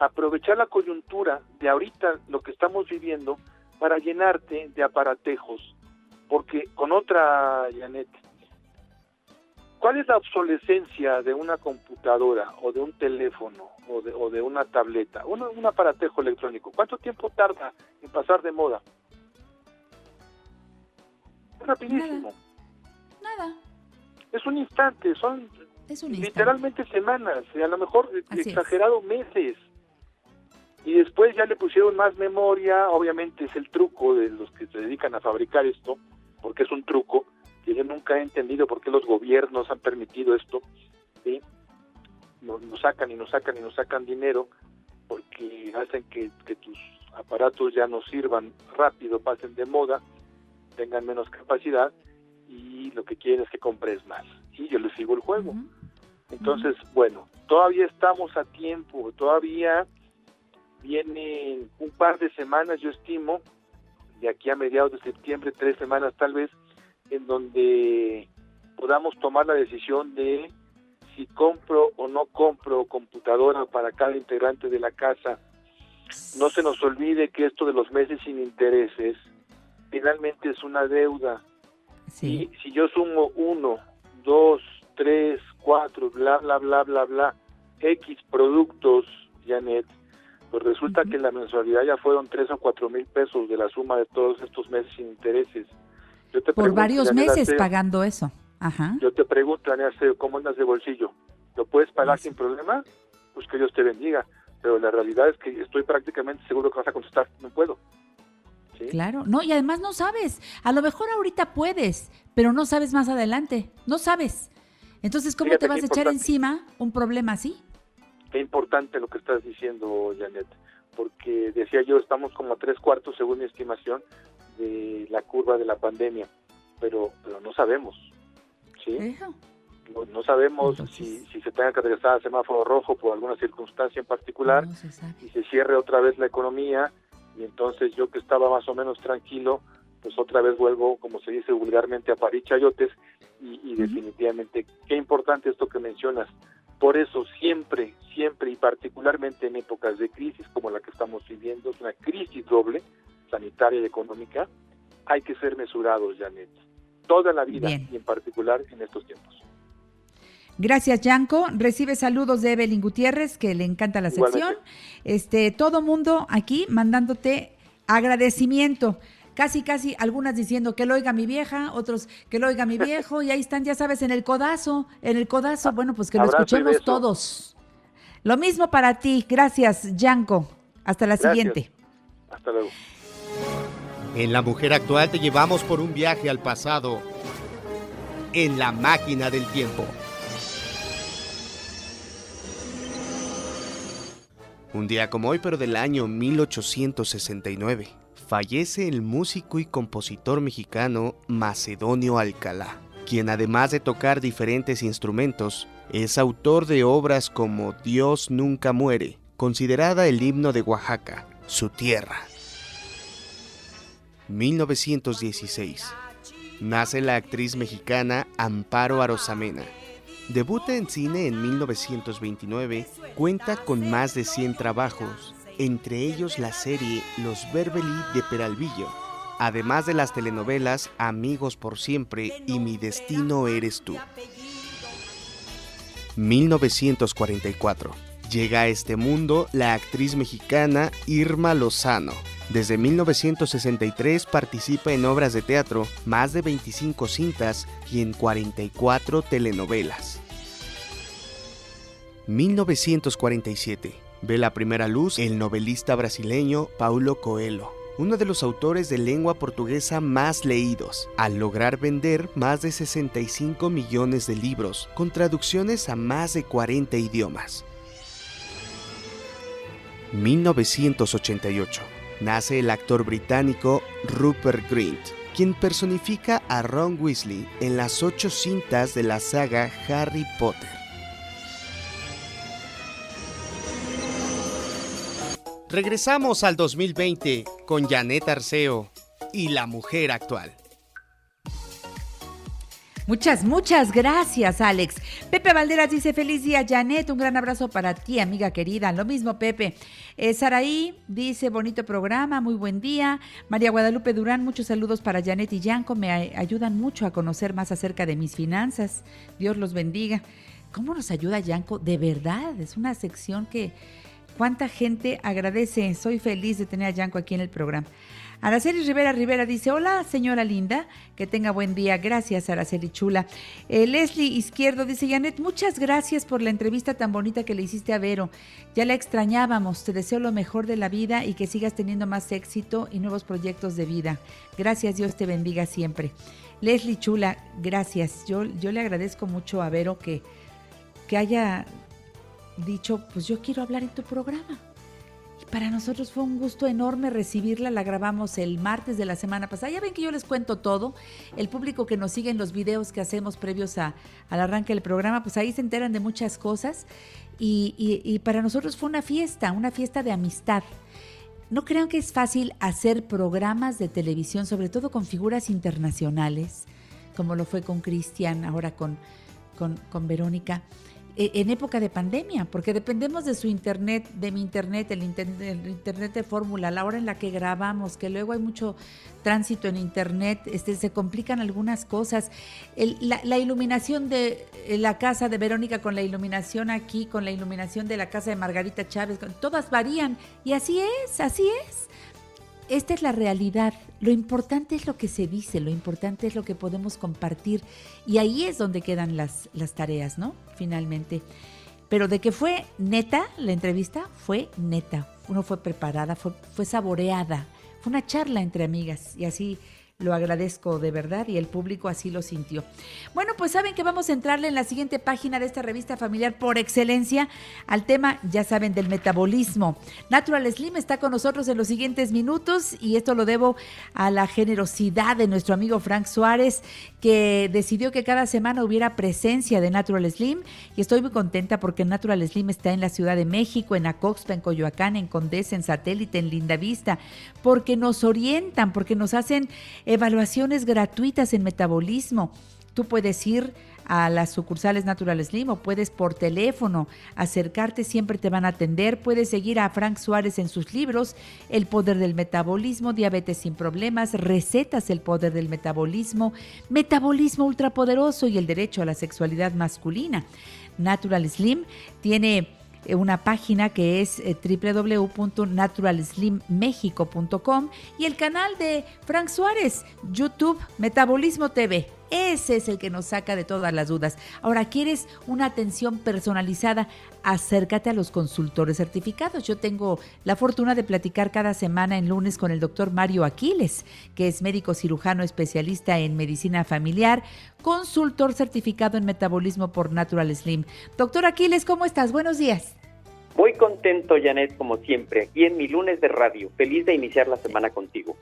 aprovechar la coyuntura de ahorita, lo que estamos viviendo, para llenarte de aparatejos. Porque con otra, Janet, ¿cuál es la obsolescencia de una computadora o de un teléfono o de, o de una tableta? Un, un aparatejo electrónico. ¿Cuánto tiempo tarda en pasar de moda? Rapidísimo. Nada. Es un instante, son Es un instante. literalmente semanas, y a lo mejor Así es. exagerado meses. Y después ya le pusieron más memoria, obviamente es el truco de los que se dedican a fabricar esto, porque es un truco nunca he entendido por qué los gobiernos han permitido esto, ¿sí? Nos, nos sacan y nos sacan y nos sacan dinero porque hacen que, que tus aparatos ya no sirvan rápido, pasen de moda, tengan menos capacidad y lo que quieren es que compres más. Y yo les sigo el juego. Entonces, bueno, todavía estamos a tiempo, todavía vienen un par de semanas, yo estimo, de aquí a mediados de septiembre, tres semanas tal vez, en donde podamos tomar la decisión de si compro o no compro computadora para cada integrante de la casa. No se nos olvide que esto de los meses sin intereses finalmente es una deuda. Sí. Y si yo sumo uno, dos, tres, cuatro, bla, bla, bla, bla, bla, X productos, Janet, pues resulta Ujú. que la mensualidad ya fueron tres o cuatro mil pesos de la suma de todos estos meses sin intereses. Yo te Por varios meses pagando eso. Ajá. Yo te pregunto, Arceo, ¿cómo andas de bolsillo? ¿Lo puedes pagar sin problema? Pues que Dios te bendiga. Pero la realidad es que estoy prácticamente seguro que vas a contestar, no puedo. ¿Sí? Claro, no, y además no sabes. A lo mejor ahorita puedes, pero no sabes más adelante. No sabes. Entonces, ¿cómo Fíjate te vas a echar encima un problema así? Qué importante lo que estás diciendo, Janet, porque decía yo, estamos como a tres cuartos, según mi estimación, de la curva de la pandemia, pero, pero no sabemos, ¿sí? No, no sabemos Entonces- si, si se tenga que regresar al semáforo rojo por alguna circunstancia en particular, No se sabe. y se cierre otra vez la economía, y entonces yo que estaba más o menos tranquilo, pues otra vez vuelvo, como se dice vulgarmente, a parir chayotes, y, y definitivamente, qué importante esto que mencionas. Por eso siempre, siempre y particularmente en épocas de crisis como la que estamos viviendo, es una crisis doble, sanitaria y económica, hay que ser mesurados, Janet. Toda la vida Bien. y en particular en estos tiempos. Gracias, Yanko. Recibe saludos de Evelyn Gutiérrez, que le encanta la sección. Igualmente. Este, todo mundo aquí mandándote agradecimiento. Casi, casi, algunas diciendo que lo oiga mi vieja, otros que lo oiga mi viejo, y ahí están, ya sabes, en el codazo, en el codazo, bueno, pues que lo escuchemos todos. Lo mismo para ti. Gracias, Yanko. Hasta la Gracias. siguiente. Hasta luego. En La Mujer Actual te llevamos por un viaje al pasado en la máquina del tiempo. Un día como hoy, pero del año 1869, fallece el músico y compositor mexicano Macedonio Alcalá, quien además de tocar diferentes instrumentos, es autor de obras como Dios nunca muere, considerada el himno de Oaxaca, su tierra. 1916. Nace la actriz mexicana Amparo Arosamena. Debuta en cine en 1929, cuenta con más de 100 trabajos, entre ellos la serie Los Berbeli de Peralvillo, además de las telenovelas Amigos por Siempre y Mi Destino Eres Tú. 1944. Llega a este mundo la actriz mexicana Irma Lozano. Desde 1963 participa en obras de teatro, más de 25 cintas y en 44 telenovelas. 1947. Ve la primera luz el novelista brasileño Paulo Coelho, uno de los autores de lengua portuguesa más leídos, al lograr vender más de 65 millones de libros, con traducciones a más de 40 idiomas. 1988. Nace el actor británico Rupert Grint, quien personifica a Ron Weasley en las ocho cintas de la saga Harry Potter. Regresamos al 2020 con Janet Arceo y la mujer actual. Muchas, muchas gracias, Alex. Pepe Valderas dice, feliz día, Janet, un gran abrazo para ti, amiga querida. Lo mismo, Pepe. Eh, Saraí dice, bonito programa, muy buen día. María Guadalupe Durán, muchos saludos para Janet y Yanko, me ayudan mucho a conocer más acerca de mis finanzas. Dios los bendiga. ¿Cómo nos ayuda Yanko? De verdad, es una sección que cuánta gente agradece. Soy feliz de tener a Yanko aquí en el programa. Araceli Rivera Rivera dice, hola señora linda, que tenga buen día. Gracias Araceli Chula. Eh, Leslie Izquierdo dice, Janet, muchas gracias por la entrevista tan bonita que le hiciste a Vero. Ya la extrañábamos, te deseo lo mejor de la vida y que sigas teniendo más éxito y nuevos proyectos de vida. Gracias, Dios te bendiga siempre. Leslie Chula, gracias. Yo, yo le agradezco mucho a Vero que, que haya dicho, pues yo quiero hablar en tu programa. Para nosotros fue un gusto enorme recibirla. La grabamos el martes de la semana pasada. Ya ven que yo les cuento todo. El público que nos sigue en los videos que hacemos previos a- al arranque del programa, pues ahí se enteran de muchas cosas. Y, para nosotros fue una fiesta, una fiesta de amistad. No crean que es fácil hacer programas de televisión, sobre todo con figuras internacionales, como lo fue con Cristian, ahora con, con, Verónica, en época de pandemia, porque dependemos de su internet, de mi internet, el, inter- el internet de fórmula, la hora en la que grabamos, que luego hay mucho tránsito en internet, este, se complican algunas cosas. El- la, la iluminación de eh, la casa de Verónica con la iluminación aquí, con la iluminación de la casa de Margarita Chávez, todas varían. Y así es, así es. Esta es la realidad. Lo importante es lo que se dice, lo importante es lo que podemos compartir. Y ahí es donde quedan las, las tareas, ¿no? Finalmente. Pero de que fue neta la entrevista, fue neta. No fue preparada, fue, fue saboreada. Fue una charla entre amigas. Y así lo agradezco de verdad y el público así lo sintió. Bueno, pues saben que vamos a entrarle en la siguiente página de esta revista familiar por excelencia al tema, ya saben, del metabolismo. Natural Slim está con nosotros en los siguientes minutos y esto lo debo a la generosidad de nuestro amigo Frank Suárez, que decidió que cada semana hubiera presencia de Natural Slim y estoy muy contenta porque Natural Slim está en la Ciudad de México, en Acoxpa, en Coyoacán, en Condesa, en Satélite, en Lindavista, porque nos orientan, porque nos hacen evaluaciones gratuitas en metabolismo. Tú puedes ir a las sucursales Natural Slim o puedes por teléfono acercarte, siempre te van a atender. Puedes seguir a Frank Suárez en sus libros, El poder del metabolismo, Diabetes sin problemas, Recetas el poder del metabolismo, Metabolismo ultrapoderoso y el derecho a la sexualidad masculina. Natural Slim tiene una página que es eh, www.naturalslimmexico.com y el canal de Frank Suárez, YouTube Metabolismo TV. Ese es el que nos saca de todas las dudas. Ahora, ¿quieres una atención personalizada? Acércate a los consultores certificados. Yo tengo la fortuna de platicar cada semana en lunes con el doctor Mario Aquiles, que es médico cirujano especialista en medicina familiar, consultor certificado en metabolismo por Natural Slim. Doctor Aquiles, ¿cómo estás? Buenos días. Muy contento, Janet, como siempre, aquí en mi lunes de radio. Feliz de iniciar la semana contigo.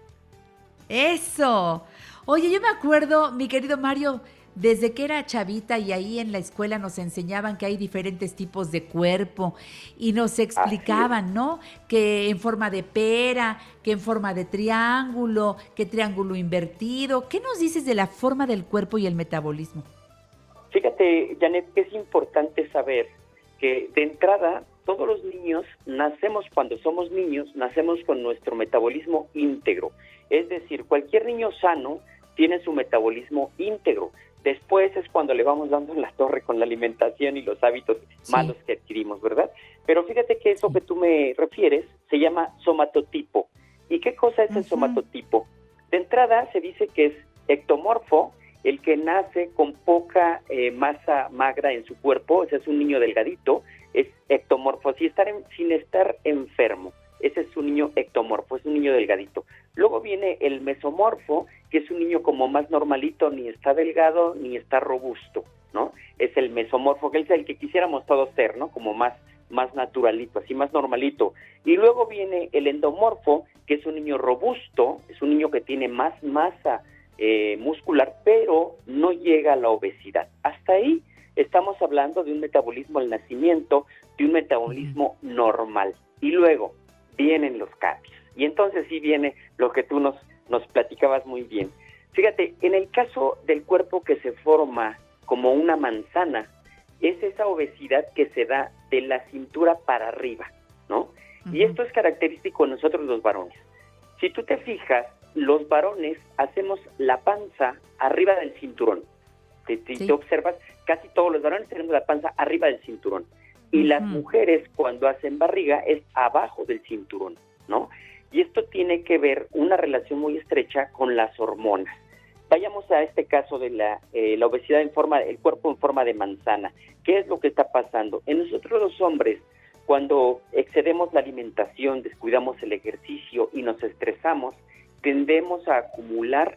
Eso. Oye, yo me acuerdo, mi querido Mario, desde que era chavita y ahí en la escuela nos enseñaban que hay diferentes tipos de cuerpo y nos explicaban, ¿no? Que en forma de pera, que en forma de triángulo, que triángulo invertido. ¿Qué nos dices de la forma del cuerpo y el metabolismo? Fíjate, Janet, que es importante saber que de entrada todos los niños nacemos cuando somos niños, nacemos con nuestro metabolismo íntegro. Es decir, cualquier niño sano tiene su metabolismo íntegro. Después es cuando le vamos dando en la torre con la alimentación y los hábitos malos que adquirimos, ¿verdad? Pero fíjate que eso que tú me refieres se llama somatotipo. ¿Y qué cosa es el somatotipo? De entrada se dice que es ectomorfo, el que nace con poca eh, masa magra en su cuerpo, ese es un niño delgadito, es ectomorfo, así estar en- sin estar enfermo. Ese es un niño ectomorfo, es un niño delgadito. Luego viene el mesomorfo, que es un niño como más normalito, ni está delgado ni está robusto, ¿no? Es el mesomorfo, que es el que quisiéramos todos ser, ¿no? Como más, más naturalito, así más normalito. Y luego viene el endomorfo, que es un niño robusto, es un niño que tiene más masa eh, muscular, pero no llega a la obesidad. Hasta ahí estamos hablando de un metabolismo al nacimiento, de un metabolismo normal. Y luego vienen los cambios. Y entonces sí viene lo que tú nos, nos platicabas muy bien. Fíjate, en el caso del cuerpo que se forma como una manzana, es esa obesidad que se da de la cintura para arriba, ¿no? Y esto es característico de nosotros los varones. Si tú te fijas, los varones hacemos la panza arriba del cinturón. Si, Sí. te observas, casi todos los varones tenemos la panza arriba del cinturón. Y las mujeres cuando hacen barriga es abajo del cinturón, ¿no? Y esto tiene que ver una relación muy estrecha con las hormonas. Vayamos a este caso de la, eh, la obesidad en forma, el cuerpo en forma de manzana. ¿Qué es lo que está pasando? En nosotros los hombres, cuando excedemos la alimentación, descuidamos el ejercicio y nos estresamos, tendemos a acumular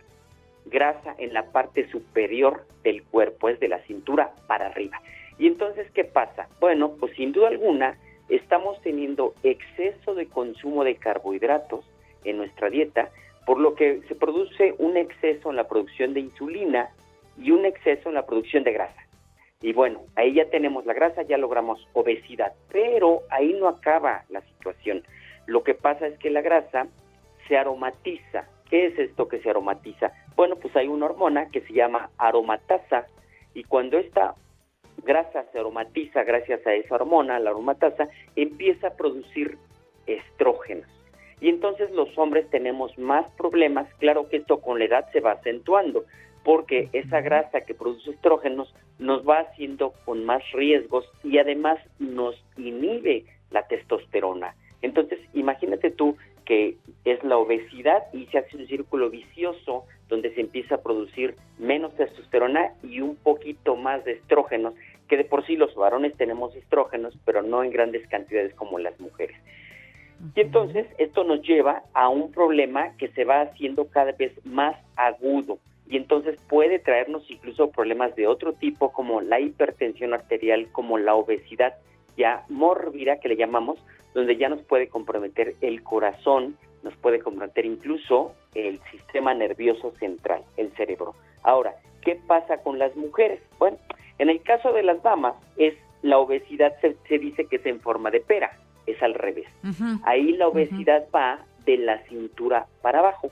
grasa en la parte superior del cuerpo, es de la cintura para arriba. Y entonces, ¿qué pasa? Bueno, pues sin duda alguna estamos teniendo exceso de consumo de carbohidratos en nuestra dieta, por lo que se produce un exceso en la producción de insulina y un exceso en la producción de grasa. Y bueno, ahí ya tenemos la grasa, ya logramos obesidad, pero ahí no acaba la situación. Lo que pasa es que la grasa se aromatiza. ¿Qué es esto que se aromatiza? Bueno, pues hay una hormona que se llama aromatasa y cuando esta grasa se aromatiza gracias a esa hormona, la aromatasa, empieza a producir estrógenos. Y entonces los hombres tenemos más problemas, claro que esto con la edad se va acentuando, porque esa grasa que produce estrógenos nos va haciendo con más riesgos y además nos inhibe la testosterona. Entonces, imagínate tú que es la obesidad y se hace un círculo vicioso donde se empieza a producir menos testosterona y un poquito más de estrógenos, que de por sí los varones tenemos estrógenos, pero no en grandes cantidades como las mujeres. Y entonces esto nos lleva a un problema que se va haciendo cada vez más agudo y entonces puede traernos incluso problemas de otro tipo como la hipertensión arterial, como la obesidad ya mórbida que le llamamos, donde ya nos puede comprometer el corazón, nos puede comprometer incluso el sistema nervioso central, el cerebro. Ahora, ¿qué pasa con las mujeres? Bueno, en el caso de las damas es la obesidad se, se dice que es en forma de pera, es al revés. Ahí la obesidad va de la cintura para abajo.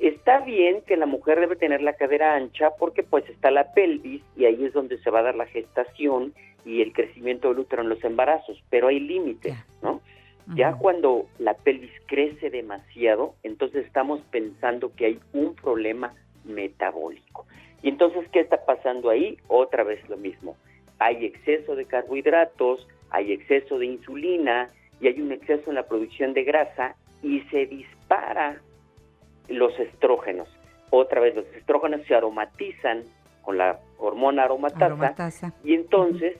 Está bien que la mujer debe tener la cadera ancha porque pues está la pelvis y ahí es donde se va a dar la gestación y el crecimiento del útero en los embarazos, pero hay límites, ¿no? Ya cuando la pelvis crece demasiado, entonces estamos pensando que hay un problema metabólico. Y entonces, ¿qué está pasando ahí? Otra vez lo mismo. Hay exceso de carbohidratos, hay exceso de insulina y hay un exceso en la producción de grasa y se dispara los estrógenos. Otra vez, los estrógenos se aromatizan con la hormona aromatasa, Aromatasa. y entonces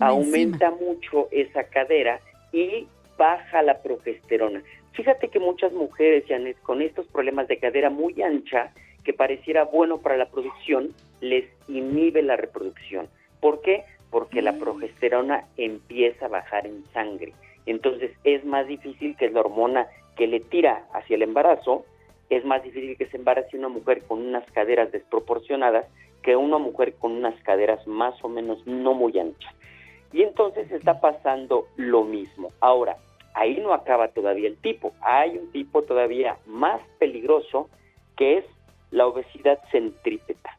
aumenta mucho esa cadera y baja la progesterona. Fíjate que muchas mujeres, Janet, con estos problemas de cadera muy ancha, que pareciera bueno para la producción, les inhibe la reproducción. ¿Por qué? Porque la progesterona empieza a bajar en sangre. Entonces es más difícil que la hormona que le tira hacia el embarazo, es más difícil que se embarace una mujer con unas caderas desproporcionadas que una mujer con unas caderas más o menos no muy anchas. Y entonces está pasando lo mismo. Ahora, ahí no acaba todavía el tipo. Hay un tipo todavía más peligroso que es la obesidad centrípeta.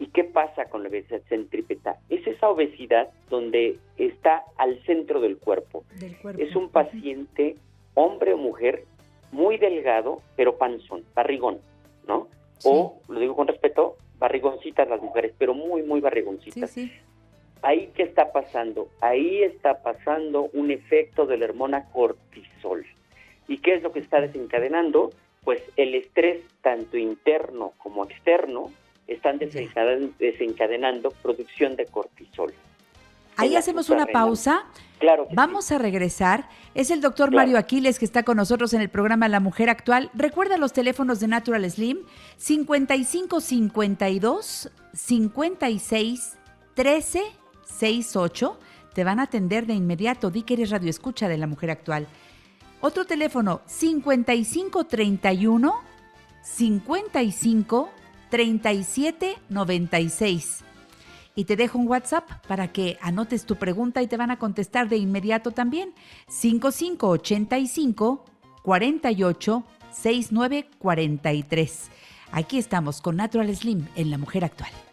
¿Y qué pasa con la obesidad centrípeta? Es esa obesidad donde está al centro del cuerpo. Del cuerpo. Es un paciente, hombre o mujer, muy delgado, pero panzón, barrigón, ¿no? O, lo digo con respeto, barrigoncitas las mujeres, pero muy, muy Sí, barrigoncitas. sí. Ahí qué está pasando? Ahí está pasando un efecto de la hormona cortisol. ¿Y qué es lo que está desencadenando? Pues el estrés tanto interno como externo están desencaden- desencadenando producción de cortisol. Ahí hacemos una pausa Claro. Vamos a regresar. Es el doctor Mario Aquiles que está con nosotros en el programa La Mujer Actual. Recuerda los teléfonos de Natural Slim 5552 56 13 68. Te van a atender de inmediato. Di que eres radio escucha de La Mujer Actual. Otro teléfono 5531 55 37 96. Y te dejo un WhatsApp para que anotes tu pregunta y te van a contestar de inmediato también. 5585 48 69 43. Aquí estamos con Natural Slim en La Mujer Actual.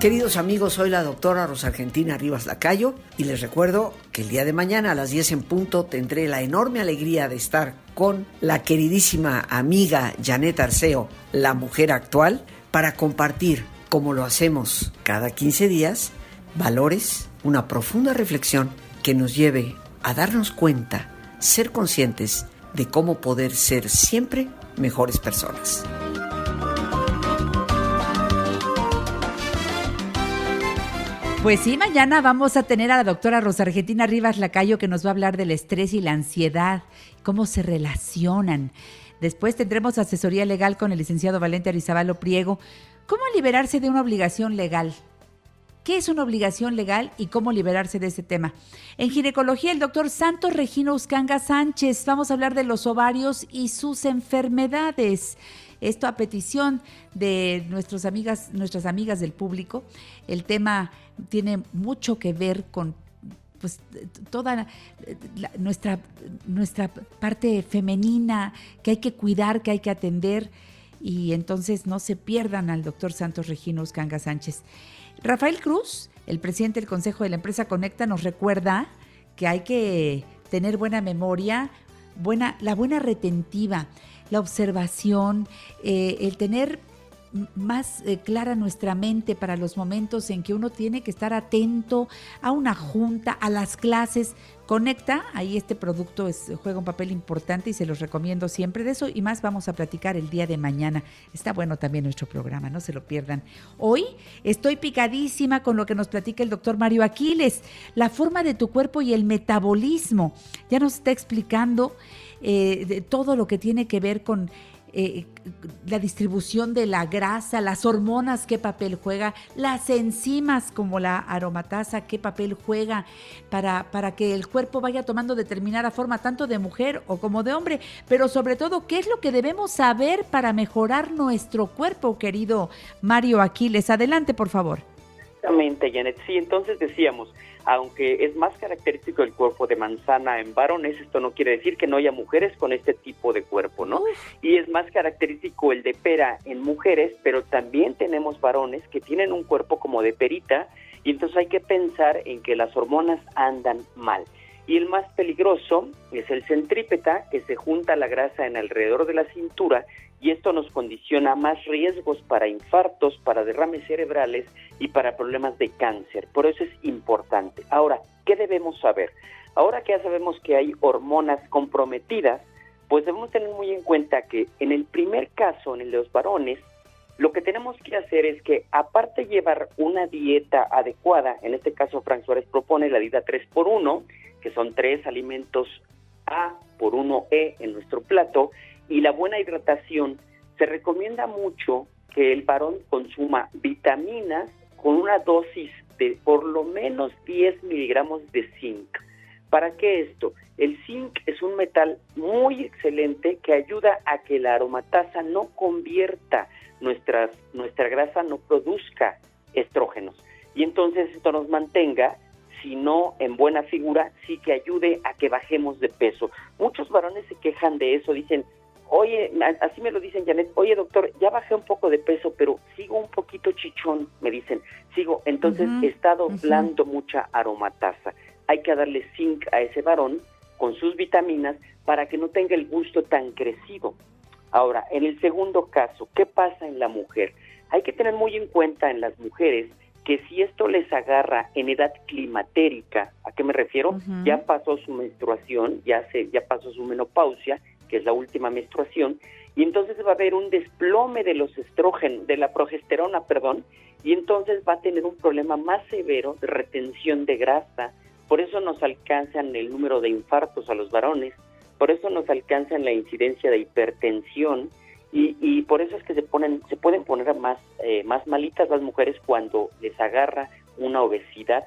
Queridos amigos, soy la doctora Rosa Argentina Rivas Lacayo y les recuerdo que el día de mañana a las 10 en punto tendré la enorme alegría de estar con la queridísima amiga Janet Arceo, la mujer actual, para compartir, como lo hacemos cada 15 días, valores, una profunda reflexión que nos lleve a darnos cuenta, ser conscientes de cómo poder ser siempre mejores personas. Pues sí, mañana vamos a tener a la doctora Rosa Argentina Rivas Lacayo que nos va a hablar del estrés y la ansiedad, cómo se relacionan. Después tendremos asesoría legal con el licenciado Valente Arizabalo Priego. ¿Cómo liberarse de una obligación legal? ¿Qué es una obligación legal y cómo liberarse de ese tema? En ginecología, el doctor Santos Regino Uscanga Sánchez. Vamos a hablar de los ovarios y sus enfermedades. Esto a petición de nuestras amigas, nuestras amigas del público. El tema tiene mucho que ver con pues toda nuestra, nuestra parte femenina que hay que cuidar, que hay que atender. Y entonces no se pierdan al doctor Santos Regino Uscanga Sánchez. Rafael Cruz, el presidente del Consejo de la Empresa Conecta, nos recuerda que hay que tener buena memoria, buena, la buena retentiva, la observación, eh, el tener más eh, clara nuestra mente para los momentos en que uno tiene que estar atento a una junta, a las clases. Conecta, ahí este producto juega un papel importante y se los recomiendo siempre. De eso y más vamos a platicar el día de mañana. Está bueno también nuestro programa, no se lo pierdan. Hoy estoy picadísima con lo que nos platica el doctor Mario Aquiles, la forma de tu cuerpo y el metabolismo. Ya nos está explicando eh, de todo lo que tiene que ver con eh, la distribución de la grasa, las hormonas, qué papel juega, las enzimas como la aromatasa, qué papel juega para, para que el cuerpo vaya tomando determinada forma, tanto de mujer o como de hombre, pero sobre todo, qué es lo que debemos saber para mejorar nuestro cuerpo, querido Mario Aquiles. Adelante, por favor. Exactamente, Janet. Sí, entonces decíamos, aunque es más característico el cuerpo de manzana en varones, esto no quiere decir que no haya mujeres con este tipo de cuerpo, ¿no? Y es más característico el de pera en mujeres, pero también tenemos varones que tienen un cuerpo como de perita, y entonces hay que pensar en que las hormonas andan mal. Y el más peligroso es el centrípeta, que se junta la grasa en alrededor de la cintura y esto nos condiciona más riesgos para infartos, para derrames cerebrales y para problemas de cáncer. Por eso es importante. Ahora, ¿qué debemos saber? Ahora que ya sabemos que hay hormonas comprometidas, pues debemos tener muy en cuenta que en el primer caso, en el de los varones, lo que tenemos que hacer es que aparte de llevar una dieta adecuada, en este caso Frank Suárez propone la dieta 3x1, que son tres alimentos A por 1E en nuestro plato, y la buena hidratación, se recomienda mucho que el varón consuma vitaminas con una dosis de por lo menos 10 miligramos de zinc. ¿Para qué esto? El zinc es un metal muy excelente que ayuda a que la aromatasa no convierta nuestras, nuestra grasa, no produzca estrógenos. Y entonces esto nos mantenga, si no en buena figura, sí que ayude a que bajemos de peso. Muchos varones se quejan de eso, dicen, oye, así me lo dicen Janet, oye doctor, ya bajé un poco de peso, pero sigo un poquito chichón, me dicen, sigo, entonces Ujú, está doblando mucha aromatasa. Hay que darle zinc a ese varón con sus vitaminas para que no tenga el gusto tan crecido. Ahora, en el segundo caso, ¿qué pasa en la mujer? Hay que tener muy en cuenta en las mujeres que si esto les agarra en edad climatérica, ¿a qué me refiero? Ya pasó su menstruación, ya se ya pasó su menopausia, que es la última menstruación, y entonces va a haber un desplome de los estrógenos, de la progesterona, perdón, y entonces va a tener un problema más severo de retención de grasa. Por eso nos alcanzan el número de infartos a los varones, por eso nos alcanzan la incidencia de hipertensión y, y por eso es que se ponen, se pueden poner más, eh, más malitas las mujeres cuando les agarra una obesidad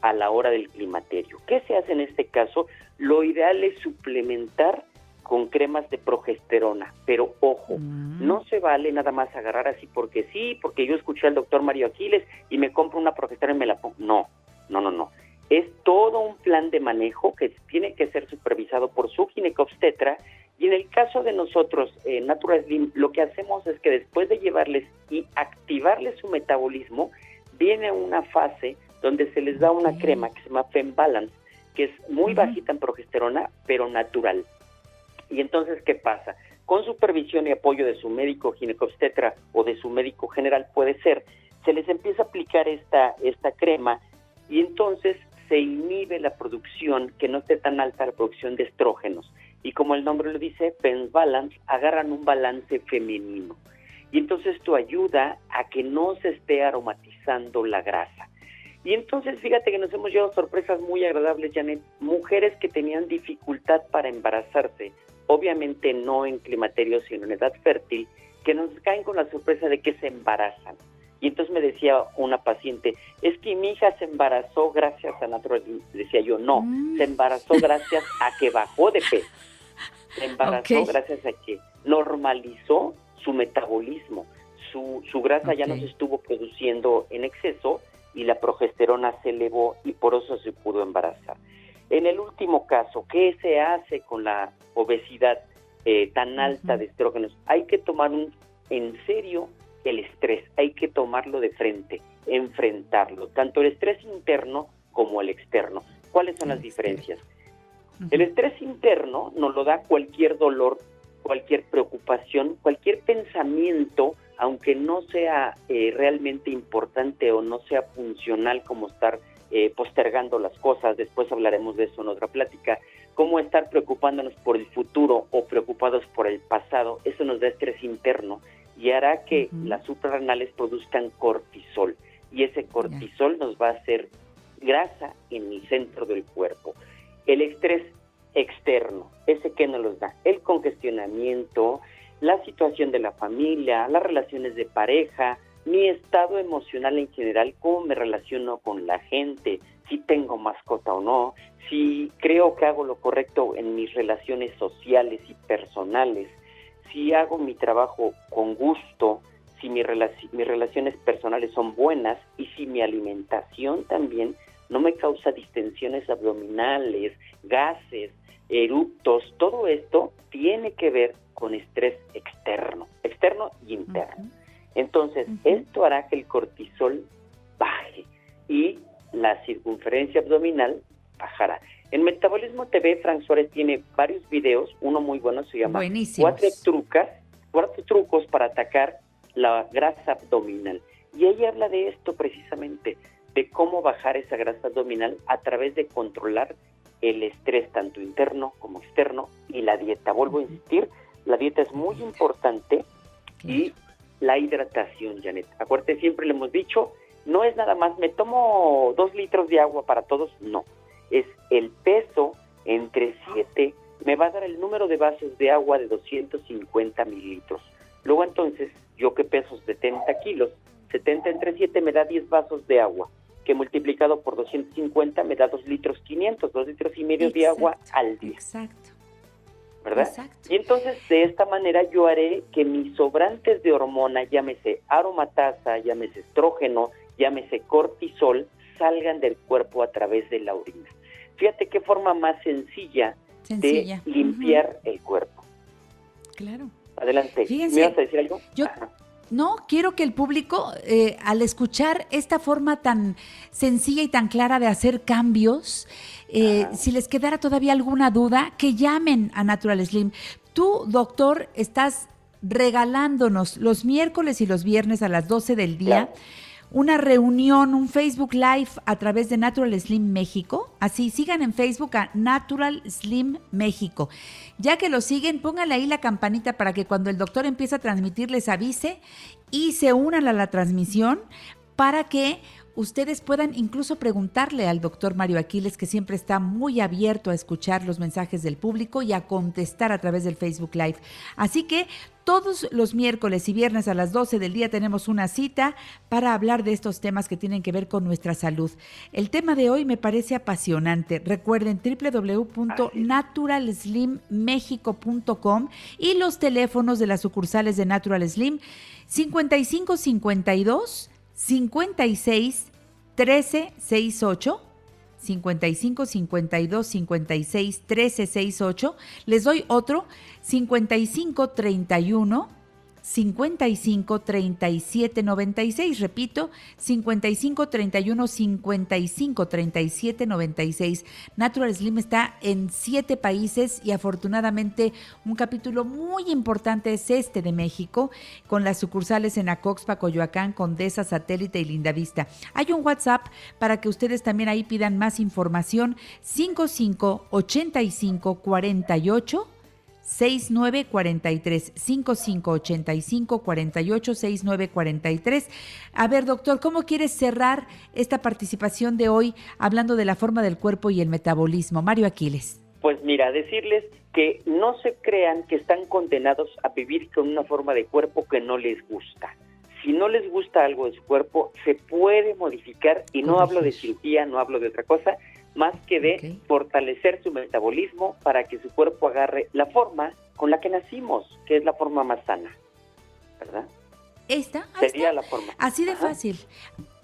a la hora del climaterio. ¿Qué se hace en este caso? Lo ideal es suplementar con cremas de progesterona, pero ojo, no se vale nada más agarrar así porque sí, porque yo escuché al doctor Mario Aquiles y me compro una progesterona y me la pongo. No, no, no, no. Es todo un plan de manejo que tiene que ser supervisado por su ginecobstetra y en el caso de nosotros, eh, Natural Slim, lo que hacemos es que después de llevarles y activarles su metabolismo, viene una fase donde se les da una crema que se llama Fembalance, que es muy bajita en progesterona, pero natural. Y entonces, ¿qué pasa? Con supervisión y apoyo de su médico ginecobstetra o de su médico general, puede ser, se les empieza a aplicar esta, esta crema y entonces se inhibe la producción, que no esté tan alta la producción de estrógenos. Y como el nombre lo dice, Pens Balance, agarran un balance femenino. Y entonces esto ayuda a que no se esté aromatizando la grasa. Y entonces fíjate que nos hemos llevado sorpresas muy agradables, Janet. Mujeres que tenían dificultad para embarazarse, obviamente no en climaterio, sino en edad fértil, que nos caen con la sorpresa de que se embarazan. Y entonces me decía una paciente, es que mi hija se embarazó gracias a Slim". Decía yo, no, se embarazó gracias a que bajó de peso. Se embarazó gracias a que normalizó su metabolismo. Su, su grasa ya no se estuvo produciendo en exceso y la progesterona se elevó y por eso se pudo embarazar. En el último caso, ¿qué se hace con la obesidad eh, tan alta de estrógenos? Hay que tomar un, en serio el estrés, hay que tomarlo de frente, enfrentarlo, tanto el estrés interno como el externo. ¿Cuáles son las diferencias? El estrés interno nos lo da cualquier dolor, cualquier preocupación, cualquier pensamiento, aunque no sea eh, realmente importante o no sea funcional como estar eh, postergando las cosas, después hablaremos de eso en otra plática, cómo estar preocupándonos por el futuro o preocupados por el pasado, eso nos da estrés interno y hará que las suprarrenales produzcan cortisol y ese cortisol nos va a hacer grasa en el centro del cuerpo. El estrés externo, ese que nos los da, el congestionamiento, la situación de la familia, las relaciones de pareja, mi estado emocional en general, cómo me relaciono con la gente, si tengo mascota o no, si creo que hago lo correcto en mis relaciones sociales y personales, si hago mi trabajo con gusto, si mis relaciones personales son buenas y si mi alimentación también no me causa distensiones abdominales, gases, eructos, todo esto tiene que ver con estrés externo, externo y interno. Entonces, esto hará que el cortisol baje y la circunferencia abdominal bajará. En Metabolismo TV, Frank Suárez tiene varios videos, uno muy bueno se llama Buenísimos. Cuatro trucas, cuatro trucos para atacar la grasa abdominal. Y ella habla de esto precisamente, de cómo bajar esa grasa abdominal a través de controlar el estrés tanto interno como externo y la dieta. Vuelvo a insistir, la dieta es muy importante y la hidratación, Janet. Acuérdate, siempre le hemos dicho, no es nada más, me tomo dos litros de agua para todos, no. Es el peso entre 7, me va a dar el número de vasos de agua de 250 mililitros. Luego entonces, yo que peso 70 kilos, 70 entre 7 me da 10 vasos de agua, que multiplicado por 250 me da 2 litros 500, 2 litros y medio de agua al día. Exacto. ¿Verdad? Y entonces de esta manera yo haré que mis sobrantes de hormona, llámese aromatasa, llámese estrógeno, llámese cortisol, salgan del cuerpo a través de la orina. Fíjate qué forma más sencilla, Sencilla. de limpiar el cuerpo. Claro. Adelante. Fíjense, ¿Me ibas a decir algo? Yo no quiero que el público, eh, al escuchar esta forma tan sencilla y tan clara de hacer cambios, eh, si les quedara todavía alguna duda, que llamen a Natural Slim. Tú, doctor, estás regalándonos los miércoles y los viernes a las 12 del día una reunión, un Facebook Live a través de Natural Slim México. Así, sigan en Facebook a Natural Slim México. Ya que lo siguen, pónganle ahí la campanita para que cuando el doctor empiece a transmitir les avise y se unan a la transmisión para que ustedes puedan incluso preguntarle al doctor Mario Aquiles, que siempre está muy abierto a escuchar los mensajes del público y a contestar a través del Facebook Live. Así que todos los miércoles y viernes a las 12 del día tenemos una cita para hablar de estos temas que tienen que ver con nuestra salud. El tema de hoy me parece apasionante. Recuerden www.naturalslimmexico.com y los teléfonos de las sucursales de Natural Slim 5552 56 13 68 55 52 56 13 68. Les doy otro 55 31 55 37 96. Repito, 55 31 55 37 96. Natural Slim está en siete países y afortunadamente un capítulo muy importante es este de México, con las sucursales en Acoxpa, Coyoacán, Condesa, Satélite y Lindavista. Hay un WhatsApp para que ustedes también ahí pidan más información. 55 85 48 6943 5585 48 6943. A ver, doctor, ¿cómo quieres cerrar esta participación de hoy hablando de la forma del cuerpo y el metabolismo? Mario Aquiles. Pues mira, decirles que no se crean que están condenados a vivir con una forma de cuerpo que no les gusta. Si no les gusta algo de su cuerpo, se puede modificar y no hablo de cirugía, no hablo de otra cosa, más que de fortalecer su metabolismo para que su cuerpo agarre la forma con la que nacimos, que es la forma más sana, ¿verdad? Esta ahí sería está. la forma. Así de Ajá. fácil.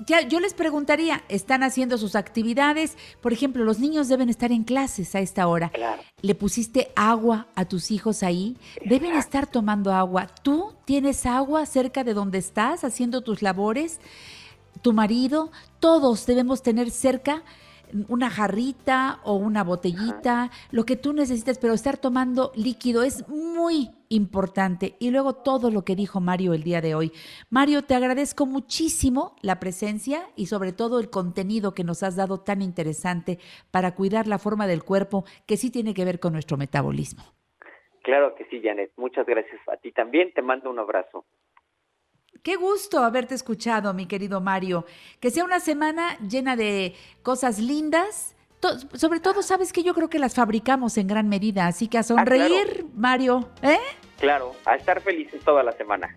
Ya, yo les preguntaría, ¿están haciendo sus actividades? Por ejemplo, los niños deben estar en clases a esta hora. Claro. ¿Le pusiste agua a tus hijos ahí? Deben estar tomando agua. ¿Tú tienes agua cerca de donde estás haciendo tus labores? ¿Tu marido? Todos debemos tener cerca una jarrita o una botellita, lo que tú necesites, pero estar tomando líquido es muy importante. Y luego todo lo que dijo Mario el día de hoy. Mario, te agradezco muchísimo la presencia y sobre todo el contenido que nos has dado tan interesante para cuidar la forma del cuerpo que sí tiene que ver con nuestro metabolismo. Claro que sí, Janet. Muchas gracias a ti también. Te mando un abrazo. Qué gusto haberte escuchado, mi querido Mario. Que sea una semana llena de cosas lindas. To- sobre todo, sabes que yo creo que las fabricamos en gran medida, así que a sonreír, Mario, ¿eh? Claro, a estar felices toda la semana.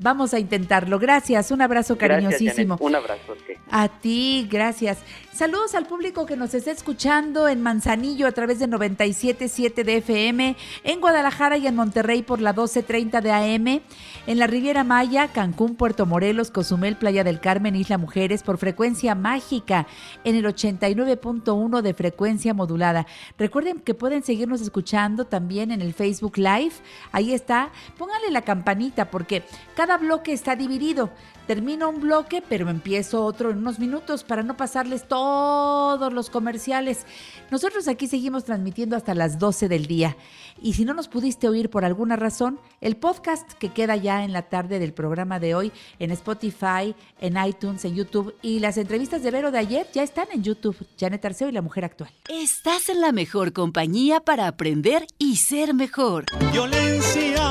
Vamos a intentarlo. Gracias, un abrazo Gracias, cariñosísimo. Janet. Un abrazo. sí. A ti, gracias. Saludos al público que nos está escuchando en Manzanillo a través de 97.7 de FM, en Guadalajara y en Monterrey por la 12.30 de AM, en la Riviera Maya, Cancún, Puerto Morelos, Cozumel, Playa del Carmen, Isla Mujeres por frecuencia mágica en el 89.1 de frecuencia modulada. Recuerden que pueden seguirnos escuchando también en el Facebook Live. Ahí está. Pónganle la campanita porque cada bloque está dividido. Termino un bloque, pero empiezo otro en unos minutos para no pasarles todos los comerciales. Nosotros aquí seguimos transmitiendo hasta las 12 del día. Y si no nos pudiste oír por alguna razón, el podcast que queda ya en la tarde del programa de hoy en Spotify, en iTunes, en YouTube y las entrevistas de Vero de ayer ya están en YouTube. Janet Arceo y la mujer actual. Estás en la mejor compañía para aprender y ser mejor. Violencia,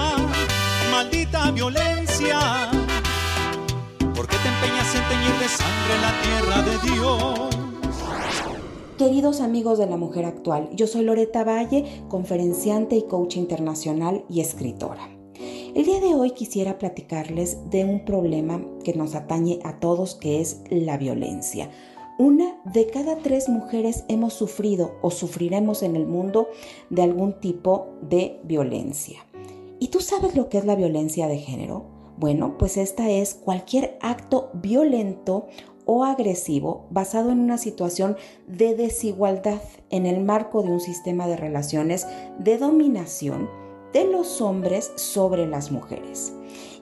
maldita violencia. ¿Por qué te empeñas en teñir de sangre la tierra de Dios? Queridos amigos de la mujer actual, yo soy Loreta Valle, conferenciante y coach internacional y escritora. El día de hoy quisiera platicarles de un problema que nos atañe a todos, que es la violencia. Una de cada tres mujeres hemos sufrido o sufriremos en el mundo de algún tipo de violencia. ¿Y tú sabes lo que es la violencia de género? Bueno, pues esta es cualquier acto violento o agresivo basado en una situación de desigualdad en el marco de un sistema de relaciones de dominación de los hombres sobre las mujeres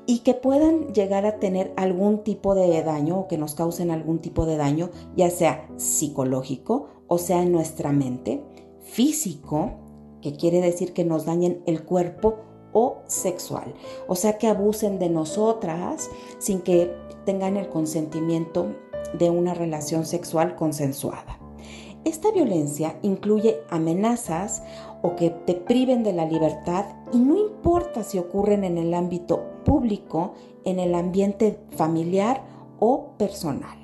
y que puedan llegar a tener algún tipo de daño o que nos causen algún tipo de daño, ya sea psicológico o sea en nuestra mente, físico, que quiere decir que nos dañen el cuerpo o sexual, o sea que abusen de nosotras sin que tengan el consentimiento de una relación sexual consensuada. Esta violencia incluye amenazas o que te priven de la libertad y no importa si ocurren en el ámbito público, en el ambiente familiar o personal.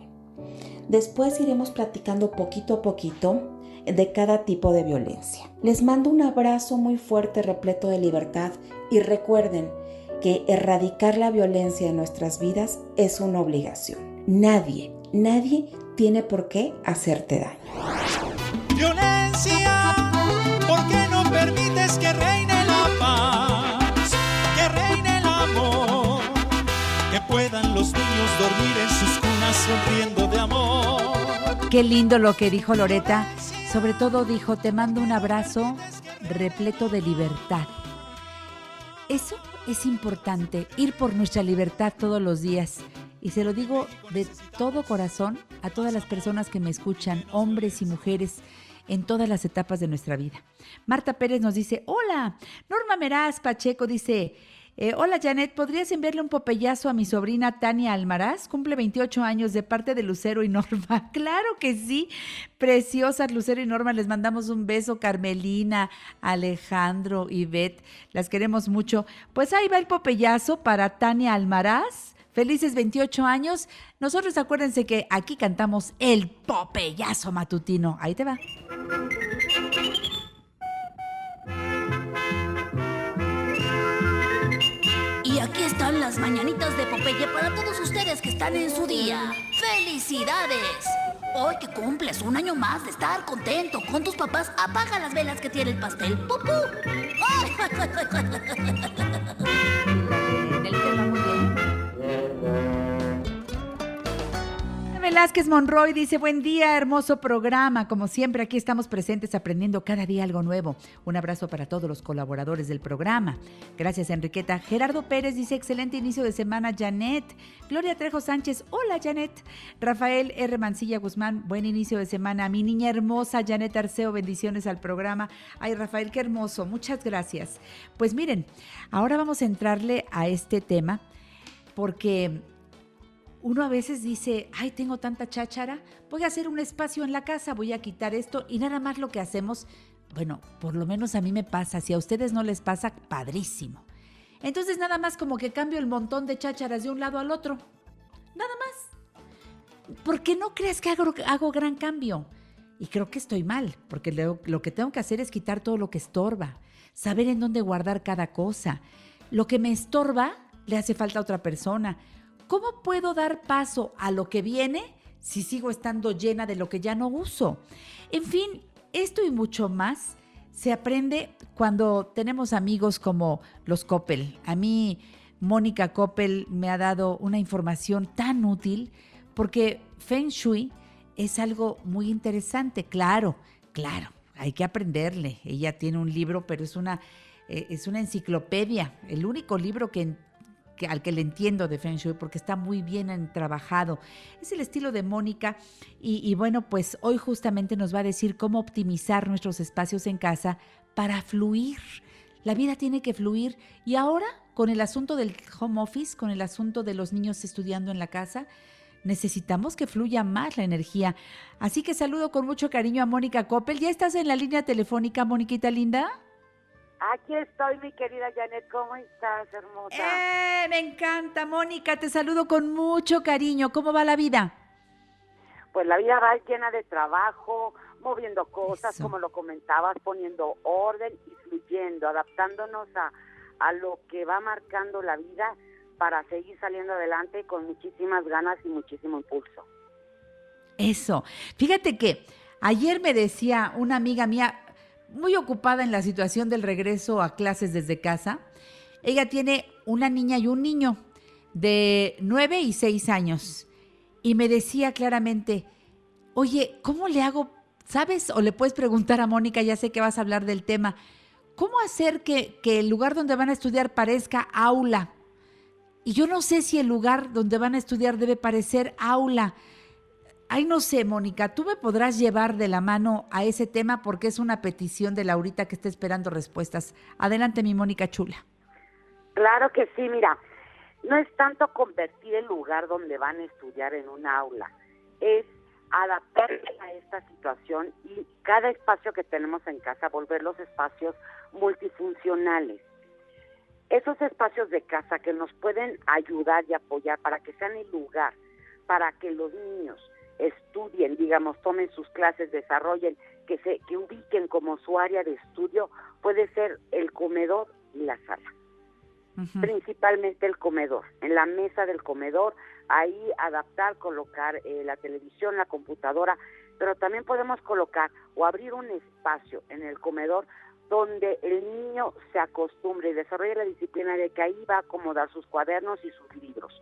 Después iremos platicando poquito a poquito de cada tipo de violencia. Les mando un abrazo muy fuerte repleto de libertad y recuerden que erradicar la violencia en nuestras vidas es una obligación. Nadie, nadie tiene por qué hacerte daño. Violencia, ¿por qué no permites que reine la paz? Que reine el amor, que puedan los niños dormir en sus cunas sonriendo de amor. Qué lindo lo que dijo Loreta. Sobre todo dijo, te mando un abrazo repleto de libertad. Eso es importante, ir por nuestra libertad todos los días. Y se lo digo de todo corazón a todas las personas que me escuchan, hombres y mujeres, en todas las etapas de nuestra vida. Marta Pérez nos dice, hola, Norma Meraz Pacheco dice, eh, hola Janet, ¿podrías enviarle un popeyazo a mi sobrina Tania Almaraz? Cumple 28 años de parte de Lucero y Norma. Claro que sí, preciosas Lucero y Norma, les mandamos un beso, Carmelina, Alejandro y Beth, las queremos mucho. Pues ahí va el popeyazo para Tania Almaraz. Felices 28 años. Nosotros acuérdense que aquí cantamos el popeyazo matutino. Ahí te va. Y aquí están las mañanitas de Popeye para todos ustedes que están en su día. ¡Felicidades! Hoy que cumples un año más de estar contento con tus papás, apaga las velas que tiene el pastel. ¡Pupú! Velázquez Monroy dice, buen día, hermoso programa. Como siempre, aquí estamos presentes aprendiendo cada día algo nuevo. Un abrazo para todos los colaboradores del programa. Gracias, Enriqueta. Gerardo Pérez dice, excelente inicio de semana, Janet. Gloria Trejo Sánchez, hola, Janet. Rafael R. Mancilla Guzmán, buen inicio de semana. Mi niña hermosa, Janet Arceo, bendiciones al programa. Ay, Rafael, qué hermoso. Muchas gracias. Pues miren, ahora vamos a entrarle a este tema porque uno a veces dice, ay, tengo tanta cháchara, voy a hacer un espacio en la casa, voy a quitar esto y nada más lo que hacemos, bueno, por lo menos a mí me pasa, si a ustedes no les pasa, padrísimo. Entonces nada más como que cambio el montón de chácharas de un lado al otro. Nada más. Porque no crees que hago, hago gran cambio. Y creo que estoy mal, porque lo, lo que tengo que hacer es quitar todo lo que estorba, saber en dónde guardar cada cosa. Lo que me estorba le hace falta a otra persona. ¿Cómo puedo dar paso a lo que viene si sigo estando llena de lo que ya no uso? En fin, esto y mucho más se aprende cuando tenemos amigos como los Coppel. A mí, Mónica Coppel me ha dado una información tan útil porque Feng Shui es algo muy interesante, claro, claro, hay que aprenderle. Ella tiene un libro, pero es una, eh, es una enciclopedia, el único libro que que, al que le entiendo de Feng Shui porque está muy bien en- trabajado. Es el estilo de Mónica y, y bueno, pues hoy justamente nos va a decir cómo optimizar nuestros espacios en casa para fluir. La vida tiene que fluir y ahora con el asunto del home office, con el asunto de los niños estudiando en la casa, necesitamos que fluya más la energía. Así que saludo con mucho cariño a Mónica Coppel. ¿Ya estás en la línea telefónica, Moniquita linda? Aquí estoy, mi querida Janet. ¿Cómo estás, hermosa? ¡Eh! Me encanta, Mónica. Te saludo con mucho cariño. ¿Cómo va la vida? Pues la vida va llena de trabajo, moviendo cosas, como lo comentabas, poniendo orden y fluyendo, adaptándonos a, a lo que va marcando la vida para seguir saliendo adelante con muchísimas ganas y muchísimo impulso. Eso. Fíjate que ayer me decía una amiga mía, muy ocupada en la situación del regreso a clases desde casa, ella tiene una niña y un niño de 9 y 6 años. Y me decía claramente, oye, ¿cómo le hago? ¿Sabes? O le puedes preguntar a Mónica, ya sé que vas a hablar del tema. ¿Cómo hacer que, que el lugar donde van a estudiar parezca aula? Y yo no sé si el lugar donde van a estudiar debe parecer aula. Ay, no sé, Mónica, tú me podrás llevar de la mano a ese tema porque es una petición de Laurita que está esperando respuestas. Adelante, mi Mónica Chula. Claro que sí, mira, no es tanto convertir el lugar donde van a estudiar en un aula, es adaptarse a esta situación y cada espacio que tenemos en casa volver los espacios multifuncionales. Esos espacios de casa que nos pueden ayudar y apoyar para que sean el lugar para que los niños estudien, digamos, tomen sus clases, desarrollen, que se que ubiquen como su área de estudio, puede ser el comedor y la sala principalmente el comedor. En la mesa del comedor, ahí adaptar, colocar eh, la televisión, la computadora, pero también podemos colocar o abrir un espacio en el comedor donde el niño se acostumbre y desarrolle la disciplina de que ahí va a acomodar sus cuadernos y sus libros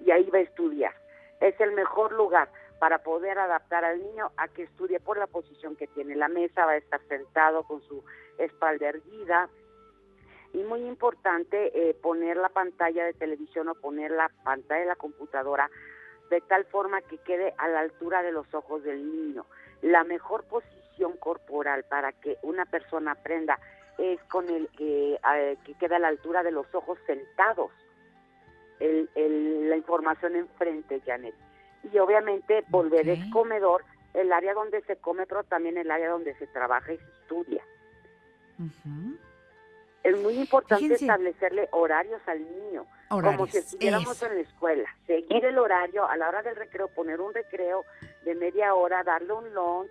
y ahí va a estudiar. Es el mejor lugar para poder adaptar al niño a que estudie por la posición que tiene la mesa, va a estar sentado con su espalda erguida, y muy importante eh, poner la pantalla de televisión o poner la pantalla de la computadora de tal forma que quede a la altura de los ojos del niño. La mejor posición corporal para que una persona aprenda es con el que, eh, que quede a la altura de los ojos sentados. la información enfrente, Janet. Y obviamente volver es comedor, el área donde se come, pero también el área donde se trabaja y se estudia. Es muy importante establecerle horarios al niño, como si estuviéramos en la escuela. Seguir el horario, a la hora del recreo, poner un recreo de media hora, darle un lunch,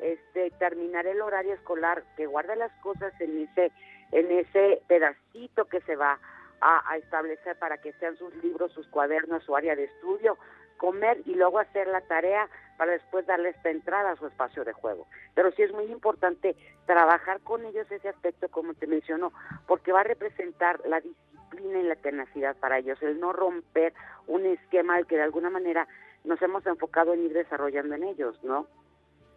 este, terminar el horario escolar, que guarde las cosas en ese, en ese pedacito que se va a, a establecer para que sean sus libros, sus cuadernos, su área de estudio, comer y luego hacer la tarea para después darle esta entrada a su espacio de juego. Pero sí es muy importante trabajar con ellos ese aspecto, como te mencionó, porque va a representar la disciplina y la tenacidad para ellos, el no romper un esquema al que de alguna manera nos hemos enfocado en ir desarrollando en ellos, ¿no?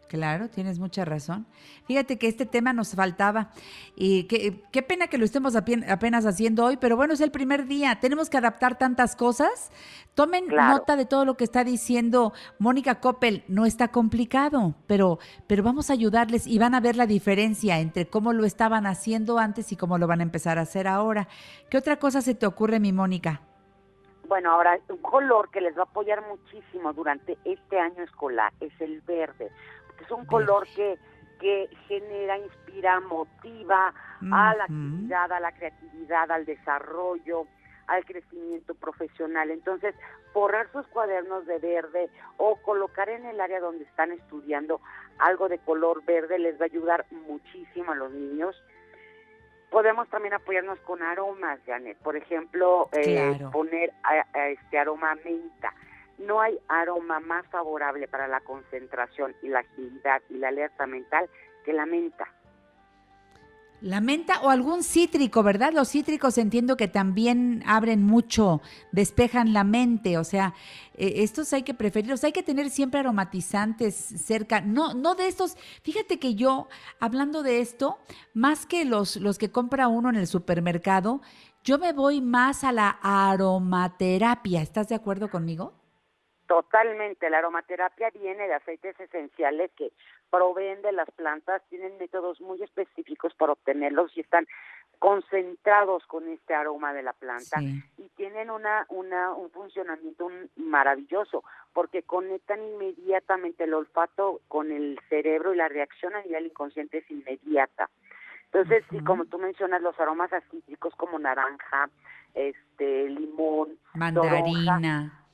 Claro, tienes mucha razón. Fíjate que este tema nos faltaba y qué, qué pena que lo estemos apenas haciendo hoy, pero bueno, es el primer día. Tenemos que adaptar tantas cosas. Tomen nota de todo lo que está diciendo Mónica Coppel. No está complicado, pero, pero vamos a ayudarles y van a ver la diferencia entre cómo lo estaban haciendo antes y cómo lo van a empezar a hacer ahora. ¿Qué otra cosa se te ocurre, mi Mónica? Bueno, ahora un color que les va a apoyar muchísimo durante este año escolar es el verde es un color que, que genera, inspira, motiva a la actividad, a la creatividad, al desarrollo, al crecimiento profesional. Entonces, forrar sus cuadernos de verde o colocar en el área donde están estudiando algo de color verde les va a ayudar muchísimo a los niños. Podemos también apoyarnos con aromas, Janet. Por ejemplo, eh, poner este aroma menta no hay aroma más favorable para la concentración y la agilidad y la alerta mental que la menta. La menta o algún cítrico, ¿verdad? Los cítricos entiendo que también abren mucho, despejan la mente, o sea, eh, estos hay que preferirlos, hay que tener siempre aromatizantes cerca, no, no de estos, fíjate que yo, hablando de esto, más que los, los que compra uno en el supermercado, yo me voy más a la aromaterapia, ¿estás de acuerdo conmigo? Totalmente, la aromaterapia viene de aceites esenciales que proveen de las plantas, tienen métodos muy específicos para obtenerlos y están concentrados con este aroma de la planta y tienen una, una, un funcionamiento maravilloso porque conectan inmediatamente el olfato con el cerebro y la reacción a nivel inconsciente es inmediata. Entonces, sí, como tú mencionas, los aromas acítricos como naranja, este, limón, mandarina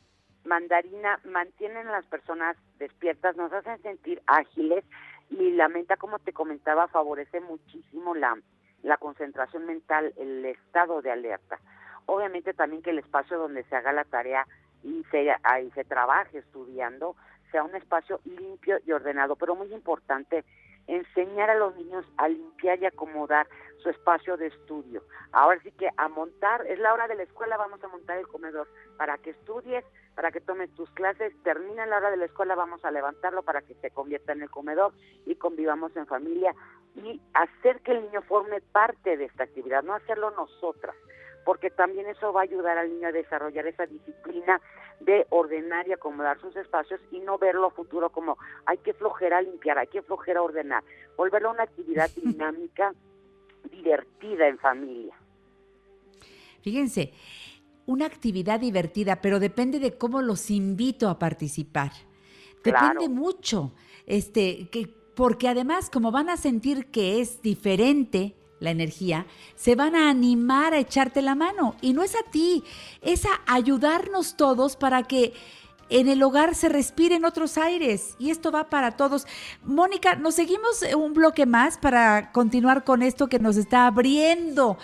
mandarina mantienen a las personas despiertas, nos hacen sentir ágiles y la menta, como te comentaba, favorece muchísimo la, la concentración mental, el estado de alerta. Obviamente también que el espacio donde se haga la tarea y se, ahí se trabaje estudiando sea un espacio limpio y ordenado, pero muy importante enseñar a los niños a limpiar y acomodar su espacio de estudio. Ahora sí que a montar, es la hora de la escuela, vamos a montar el comedor para que estudies, para que tomes tus clases, termina la hora de la escuela, vamos a levantarlo para que se convierta en el comedor y convivamos en familia y hacer que el niño forme parte de esta actividad, no hacerlo nosotras, porque también eso va a ayudar al niño a desarrollar esa disciplina de ordenar y acomodar sus espacios y no verlo a futuro como hay que flojera limpiar, hay que flojera ordenar, volverlo una actividad dinámica, divertida en familia. Fíjense, una actividad divertida, pero depende de cómo los invito a participar. Claro. Depende mucho, este, que, porque además como van a sentir que es diferente la energía, se van a animar a echarte la mano. Y no es a ti, es a ayudarnos todos para que en el hogar se respiren otros aires. Y esto va para todos. Mónica, nos seguimos un bloque más para continuar con esto que nos está abriendo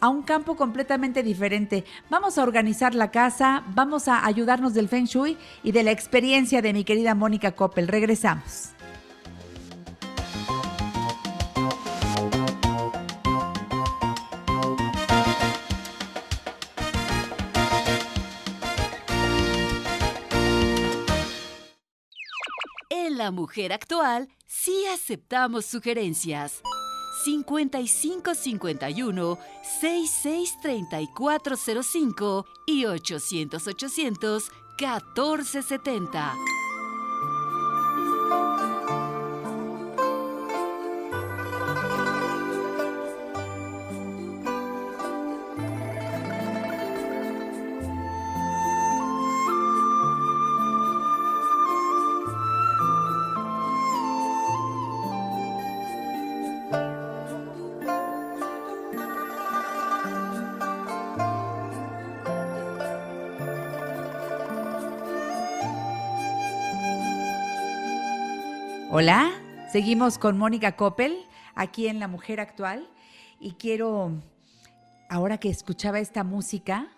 a un campo completamente diferente. Vamos a organizar la casa, vamos a ayudarnos del Feng Shui y de la experiencia de mi querida Mónica Coppel. Regresamos. La Mujer Actual sí aceptamos sugerencias. 5551 663405 y 800 800 1470. Hola, seguimos con Mónica Coppel aquí en La Mujer Actual y quiero, ahora que escuchaba esta música,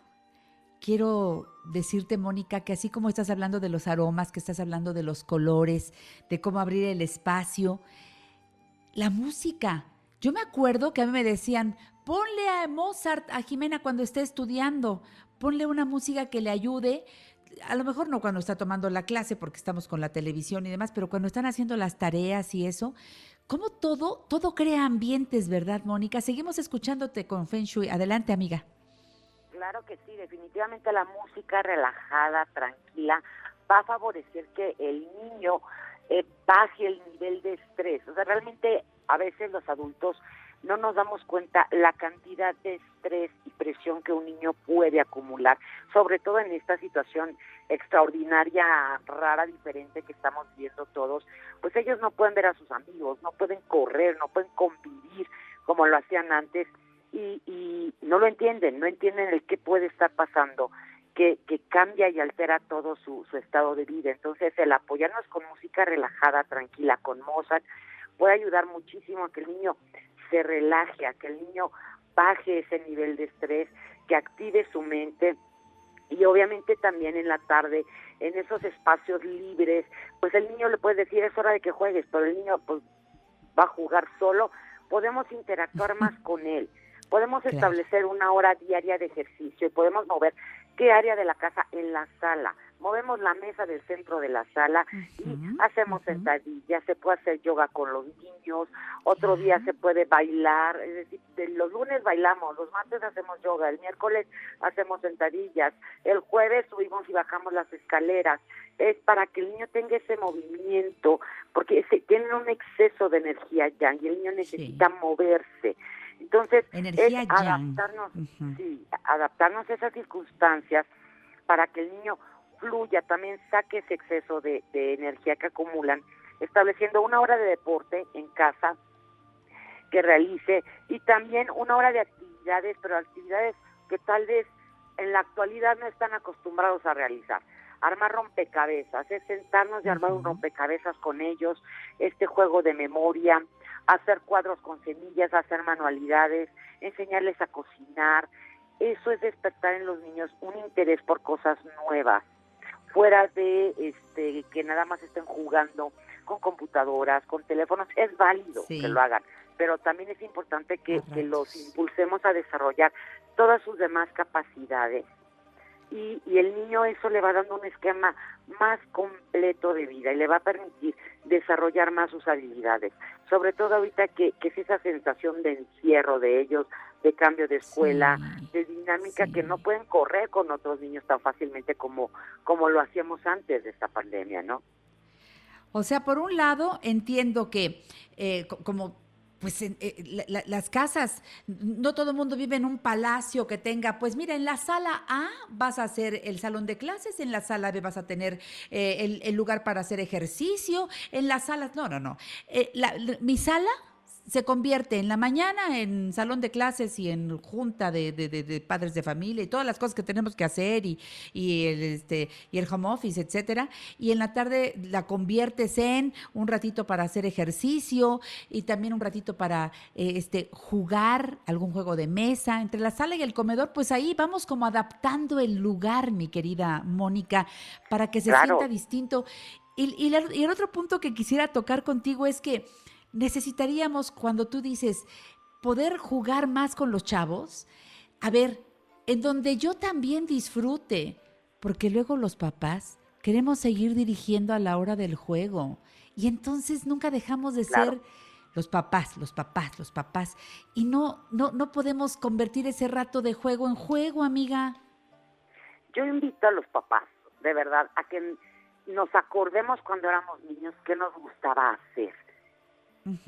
quiero decirte, Mónica, que así como estás hablando de los aromas, que estás hablando de los colores, de cómo abrir el espacio, la música. Yo me acuerdo que a mí me decían, ponle a Mozart a Jimena cuando esté estudiando, ponle una música que le ayude. A lo mejor no cuando está tomando la clase porque estamos con la televisión y demás, pero cuando están haciendo las tareas y eso, como todo, todo crea ambientes, ¿verdad, Mónica? Seguimos escuchándote con Feng Shui. Adelante, amiga. Claro que sí, definitivamente la música relajada, tranquila, va a favorecer que el niño eh, baje el nivel de estrés. O sea, realmente a veces los adultos no nos damos cuenta la cantidad de estrés y presión que un niño puede acumular, sobre todo en esta situación extraordinaria, rara, diferente que estamos viendo todos, pues ellos no pueden ver a sus amigos, no pueden correr, no pueden convivir como lo hacían antes y, y no lo entienden, no entienden el qué puede estar pasando, que, que cambia y altera todo su, su estado de vida. Entonces el apoyarnos con música relajada, tranquila, con Mozart, puede ayudar muchísimo a que el niño se relaje, a que el niño baje ese nivel de estrés, que active su mente y obviamente también en la tarde, en esos espacios libres, pues el niño le puede decir es hora de que juegues, pero el niño pues va a jugar solo, podemos interactuar más con él, podemos Claro. establecer una hora diaria de ejercicio y podemos mover qué área de la casa en la sala. Movemos la mesa del centro de la sala y hacemos sentadillas, se puede hacer yoga con los niños, otro día se puede bailar, es decir, de- los lunes bailamos, los martes hacemos yoga, el miércoles hacemos sentadillas, el jueves subimos y bajamos las escaleras. Es para que el niño tenga ese movimiento, porque se, tienen un exceso de energía ya y el niño necesita moverse. Entonces, Energía es adaptarnos, sí, adaptarnos a esas circunstancias para que el niño fluya, también saque ese exceso de, de energía que acumulan, estableciendo una hora de deporte en casa que realice y también una hora de actividades, pero actividades que tal vez en la actualidad no están acostumbrados a realizar. Armar rompecabezas, es sentarnos y armar un rompecabezas con ellos, este juego de memoria, hacer cuadros con semillas, hacer manualidades, enseñarles a cocinar. Eso es despertar en los niños un interés por cosas nuevas, fuera de este que nada más estén jugando con computadoras, con teléfonos, es válido Sí. que lo hagan, pero también es importante que, que los impulsemos a desarrollar todas sus demás capacidades. Y, y el niño eso le va dando un esquema más completo de vida y le va a permitir desarrollar más sus habilidades. Sobre todo ahorita que, que es esa sensación de encierro de ellos, de cambio de escuela, de dinámica que no pueden correr con otros niños tan fácilmente como, como lo hacíamos antes de esta pandemia, ¿no? O sea, por un lado, entiendo que, eh, co- como pues en, eh, la- la- las casas, no todo el mundo vive en un palacio que tenga, pues mira, en la sala A vas a hacer el salón de clases, en la sala B vas a tener eh, el, el lugar para hacer ejercicio, en la sala, no, no, no. Eh, la- mi sala se convierte en la mañana en salón de clases y en junta de, de- de- de padres de familia y todas las cosas que tenemos que hacer y, y el, este, y el home office, etcétera. Y en la tarde la conviertes en un ratito para hacer ejercicio y también un ratito para eh, este, jugar algún juego de mesa. Entre la sala y el comedor, pues ahí vamos como adaptando el lugar, mi querida Mónica, para que se Claro. sienta distinto. Y, y la- y el otro punto que quisiera tocar contigo es que necesitaríamos, cuando tú dices, poder jugar más con los chavos, a ver, en donde yo también disfrute, porque luego los papás queremos seguir dirigiendo a la hora del juego y entonces nunca dejamos de Claro. ser los papás, los papás, los papás y no no no podemos convertir ese rato de juego en juego, amiga. Yo invito a los papás, de verdad, a que nos acordemos cuando éramos niños qué nos gustaba hacer.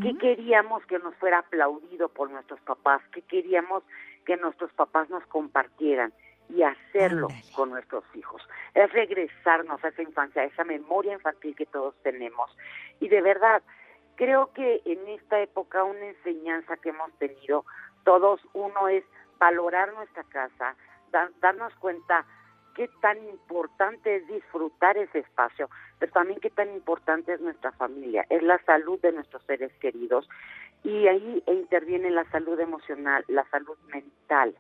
¿Qué queríamos que nos fuera aplaudido por nuestros papás? ¿Qué queríamos que nuestros papás nos compartieran? Y hacerlo con nuestros hijos. Es regresarnos a esa infancia, a esa memoria infantil que todos tenemos. Y de verdad, creo que en esta época una enseñanza que hemos tenido todos, uno es valorar nuestra casa, da- darnos cuenta qué tan importante es disfrutar ese espacio, pero también qué tan importante es nuestra familia, es la salud de nuestros seres queridos y ahí interviene la salud emocional, la salud mental.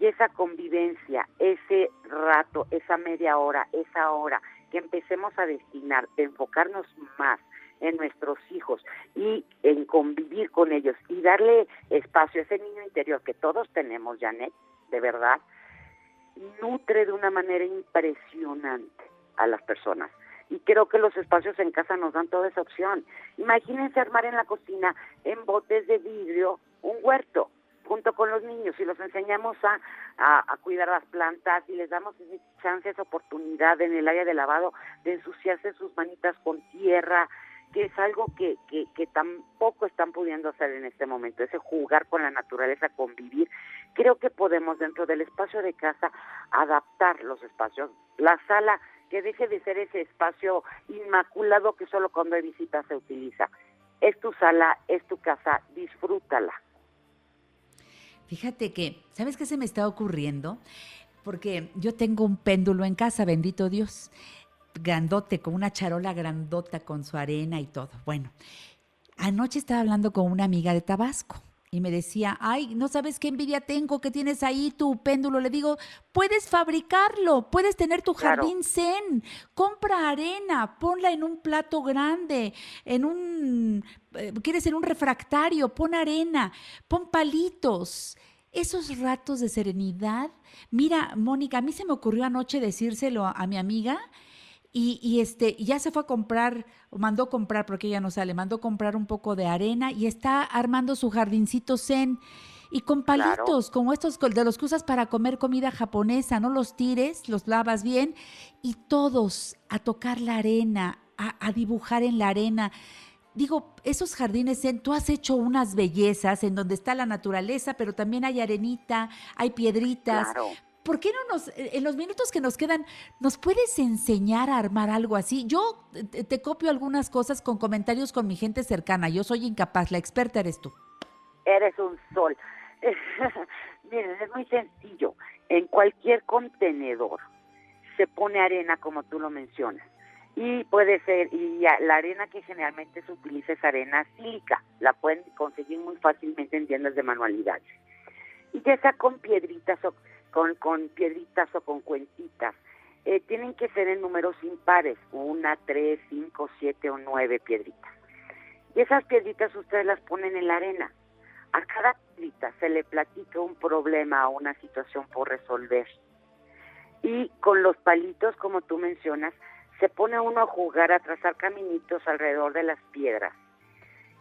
Y esa convivencia, ese rato, esa media hora, esa hora que empecemos a destinar, de enfocarnos más en nuestros hijos y en convivir con ellos y darle espacio a ese niño interior que todos tenemos, Janet, de verdad, nutre de una manera impresionante a las personas. Y creo que los espacios en casa nos dan toda esa opción. Imagínense armar en la cocina, en botes de vidrio, un huerto junto con los niños y los enseñamos a, a, a cuidar las plantas y les damos chance, esa oportunidad en el área de lavado de ensuciarse sus manitas con tierra, que es algo que, que, que tampoco están pudiendo hacer en este momento, ese jugar con la naturaleza, convivir. Creo que podemos dentro del espacio de casa adaptar los espacios. La sala, que deje de ser ese espacio inmaculado que solo cuando hay visitas se utiliza. Es tu sala, es tu casa, disfrútala. Fíjate que, ¿sabes qué se me está ocurriendo? Porque yo tengo un péndulo en casa, bendito Dios, grandote, con una charola grandota con su arena y todo. Bueno, anoche estaba hablando con una amiga de Tabasco y me decía, ay, no sabes qué envidia tengo que tienes ahí tu péndulo. Le digo, puedes fabricarlo, puedes tener tu Claro. jardín zen, compra arena, ponla en un plato grande, en un, eh, quieres en un refractario, pon arena, pon palitos. Esos ratos de serenidad. Mira, Mónica, a mí se me ocurrió anoche decírselo a, a mi amiga y, y este, ya se fue a comprar, o mandó comprar, porque ella no sale, mandó comprar un poco de arena y está armando su jardincito zen. Y con Claro. palitos, como estos de los que usas para comer comida japonesa, no los tires, los lavas bien, y todos a tocar la arena, a, a dibujar en la arena. Digo, esos jardines zen, tú has hecho unas bellezas en donde está la naturaleza, pero también hay arenita, hay piedritas. Claro. ¿Por qué no nos, eh, en los minutos que nos quedan, nos puedes enseñar a armar algo así? Yo eh, te, copio algunas cosas con comentarios con mi gente cercana. Yo soy incapaz, la experta eres tú. Eres un sol. Miren, es muy sencillo. En cualquier contenedor se pone arena, como tú lo mencionas. Y puede ser, y la arena que generalmente se utiliza es arena sílica. La pueden conseguir muy fácilmente en tiendas de manualidades. Y ya sea con piedritas o con, con piedritas o con cuentitas. Eh, tienen que ser en números impares, una, tres, cinco, siete o nueve piedritas. Y esas piedritas ustedes las ponen en la arena. A cada piedrita se le platica un problema o una situación por resolver. Y con los palitos, como tú mencionas, se pone uno a jugar, a trazar caminitos alrededor de las piedras.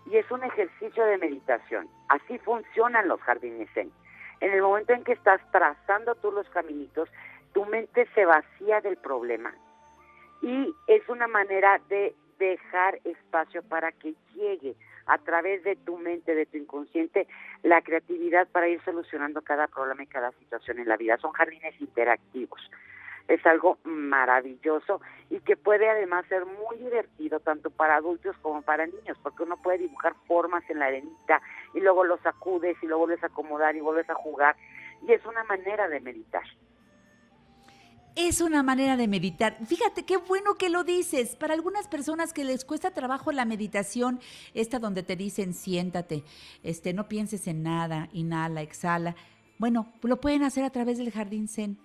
Y es un ejercicio de meditación. Así funcionan los jardines zen. En el momento en que estás trazando tú los caminitos, tu mente se vacía del problema. Y es una manera de dejar espacio para que llegue a través de tu mente, de tu inconsciente, la creatividad para ir solucionando cada problema y cada situación en la vida. Son jardines interactivos. Es algo maravilloso y que puede además ser muy divertido tanto para adultos como para niños, porque uno puede dibujar formas en la arenita y luego los sacudes y lo vuelves a acomodar y vuelves a jugar. Y es una manera de meditar. Es una manera de meditar. Fíjate qué bueno que lo dices. Para algunas personas que les cuesta trabajo la meditación, esta donde te dicen siéntate, este, no pienses en nada, inhala, exhala. Bueno, lo pueden hacer a través del jardín zen.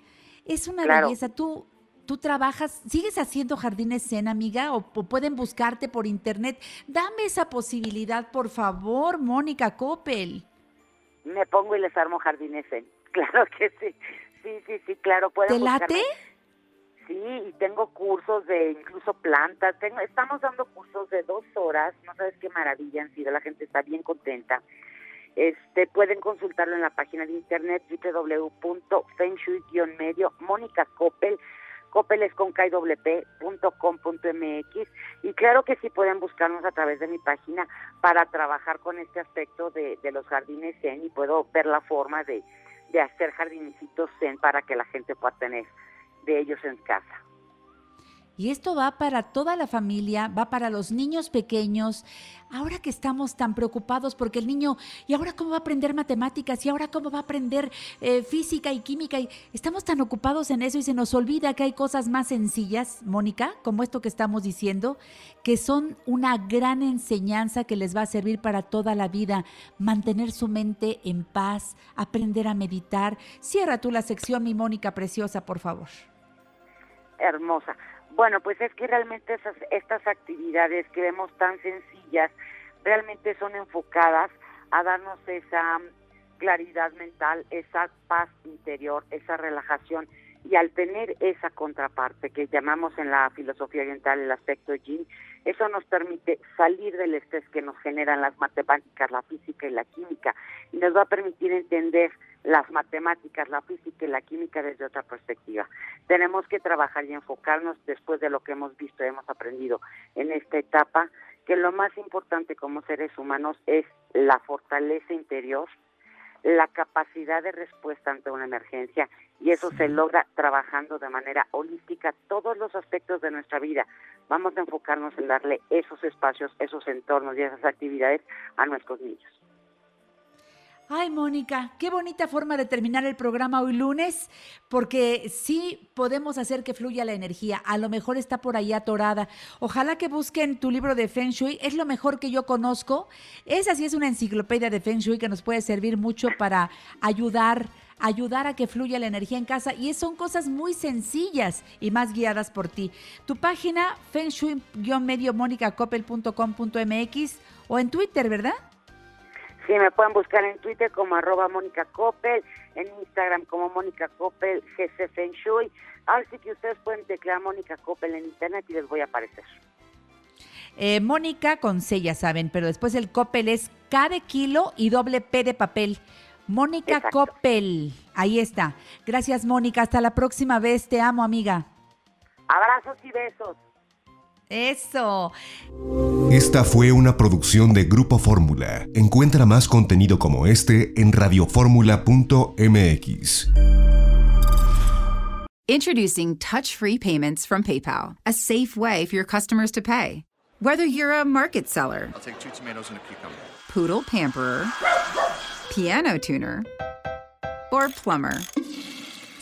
Es una Claro. belleza. Tú, tú trabajas, sigues haciendo jardines zen, amiga, o, o pueden buscarte por internet. Dame esa posibilidad, por favor, Mónica Coppel. Me pongo y les armo jardines zen. Claro que sí. Sí, sí, sí, claro. Pueden ¿Te late? Sí, y tengo cursos de incluso plantas. Tengo, estamos dando cursos de dos horas. No sabes qué maravilla han sido. La gente está bien contenta. Este, pueden consultarlo en la página de internet www.fengshui-medio Mónica Coppel. Coppel es con K y claro que sí pueden buscarnos a través de mi página para trabajar con este aspecto de, los jardines zen y puedo ver la forma de, de hacer jardinecitos zen para que la gente pueda tener de ellos en casa. Y esto va para toda la familia, va para los niños pequeños. Ahora que estamos tan preocupados porque el niño, ¿y ahora cómo va a aprender matemáticas? ¿Y ahora cómo va a aprender eh, física y química? Y estamos tan ocupados en eso y se nos olvida que hay cosas más sencillas, Mónica, como esto que estamos diciendo, que son una gran enseñanza que les va a servir para toda la vida. Mantener su mente en paz, aprender a meditar. Cierra tú la sección, mi Mónica preciosa, por favor. hermosa. Bueno, pues es que realmente esas, estas actividades que vemos tan sencillas, realmente son enfocadas a darnos esa claridad mental, esa paz interior, esa relajación. Y al tener esa contraparte que llamamos en la filosofía oriental el aspecto yin, eso nos permite salir del estrés que nos generan las matemáticas, la física y la química, y nos va a permitir entender las matemáticas, la física y la química desde otra perspectiva. Tenemos que trabajar y enfocarnos después de lo que hemos visto y hemos aprendido en esta etapa, que lo más importante como seres humanos es la fortaleza interior, la capacidad de respuesta ante una emergencia y eso se logra trabajando de manera holística todos los aspectos de nuestra vida. Vamos a enfocarnos en darle esos espacios, esos entornos y esas actividades a nuestros niños. Ay, Mónica, qué bonita forma de terminar el programa hoy lunes, porque sí podemos hacer que fluya la energía. A lo mejor está por ahí atorada. Ojalá que busquen tu libro de Feng Shui. Es lo mejor que yo conozco. Esa sí es una enciclopedia de Feng Shui que nos puede servir mucho para ayudar ayudar a que fluya la energía en casa y son cosas muy sencillas y más guiadas por ti. Tu página feng shui-medio mx o en Twitter, ¿verdad? Sí, me pueden buscar en Twitter como arroba Mónica Coppel, en Instagram como Mónica Coppel, GC Feng Shui. Así que ustedes pueden teclear Mónica Coppel en internet y les voy a aparecer. Eh, Mónica con C, ya saben, pero después el Coppel es K de kilo y doble P de papel. Mónica Exacto. Coppel, ahí está. Gracias, Mónica. Hasta la próxima vez. Te amo, amiga. Abrazos y besos. Eso. Esta fue una producción de Grupo Fórmula. Encuentra más contenido como este en radioformula.mx. Introducing touch free payments from PayPal, a safe way for your customers to pay. Whether you're a market seller, I'll take two tomatoes and a cucumber. poodle pamperer, piano tuner, or plumber.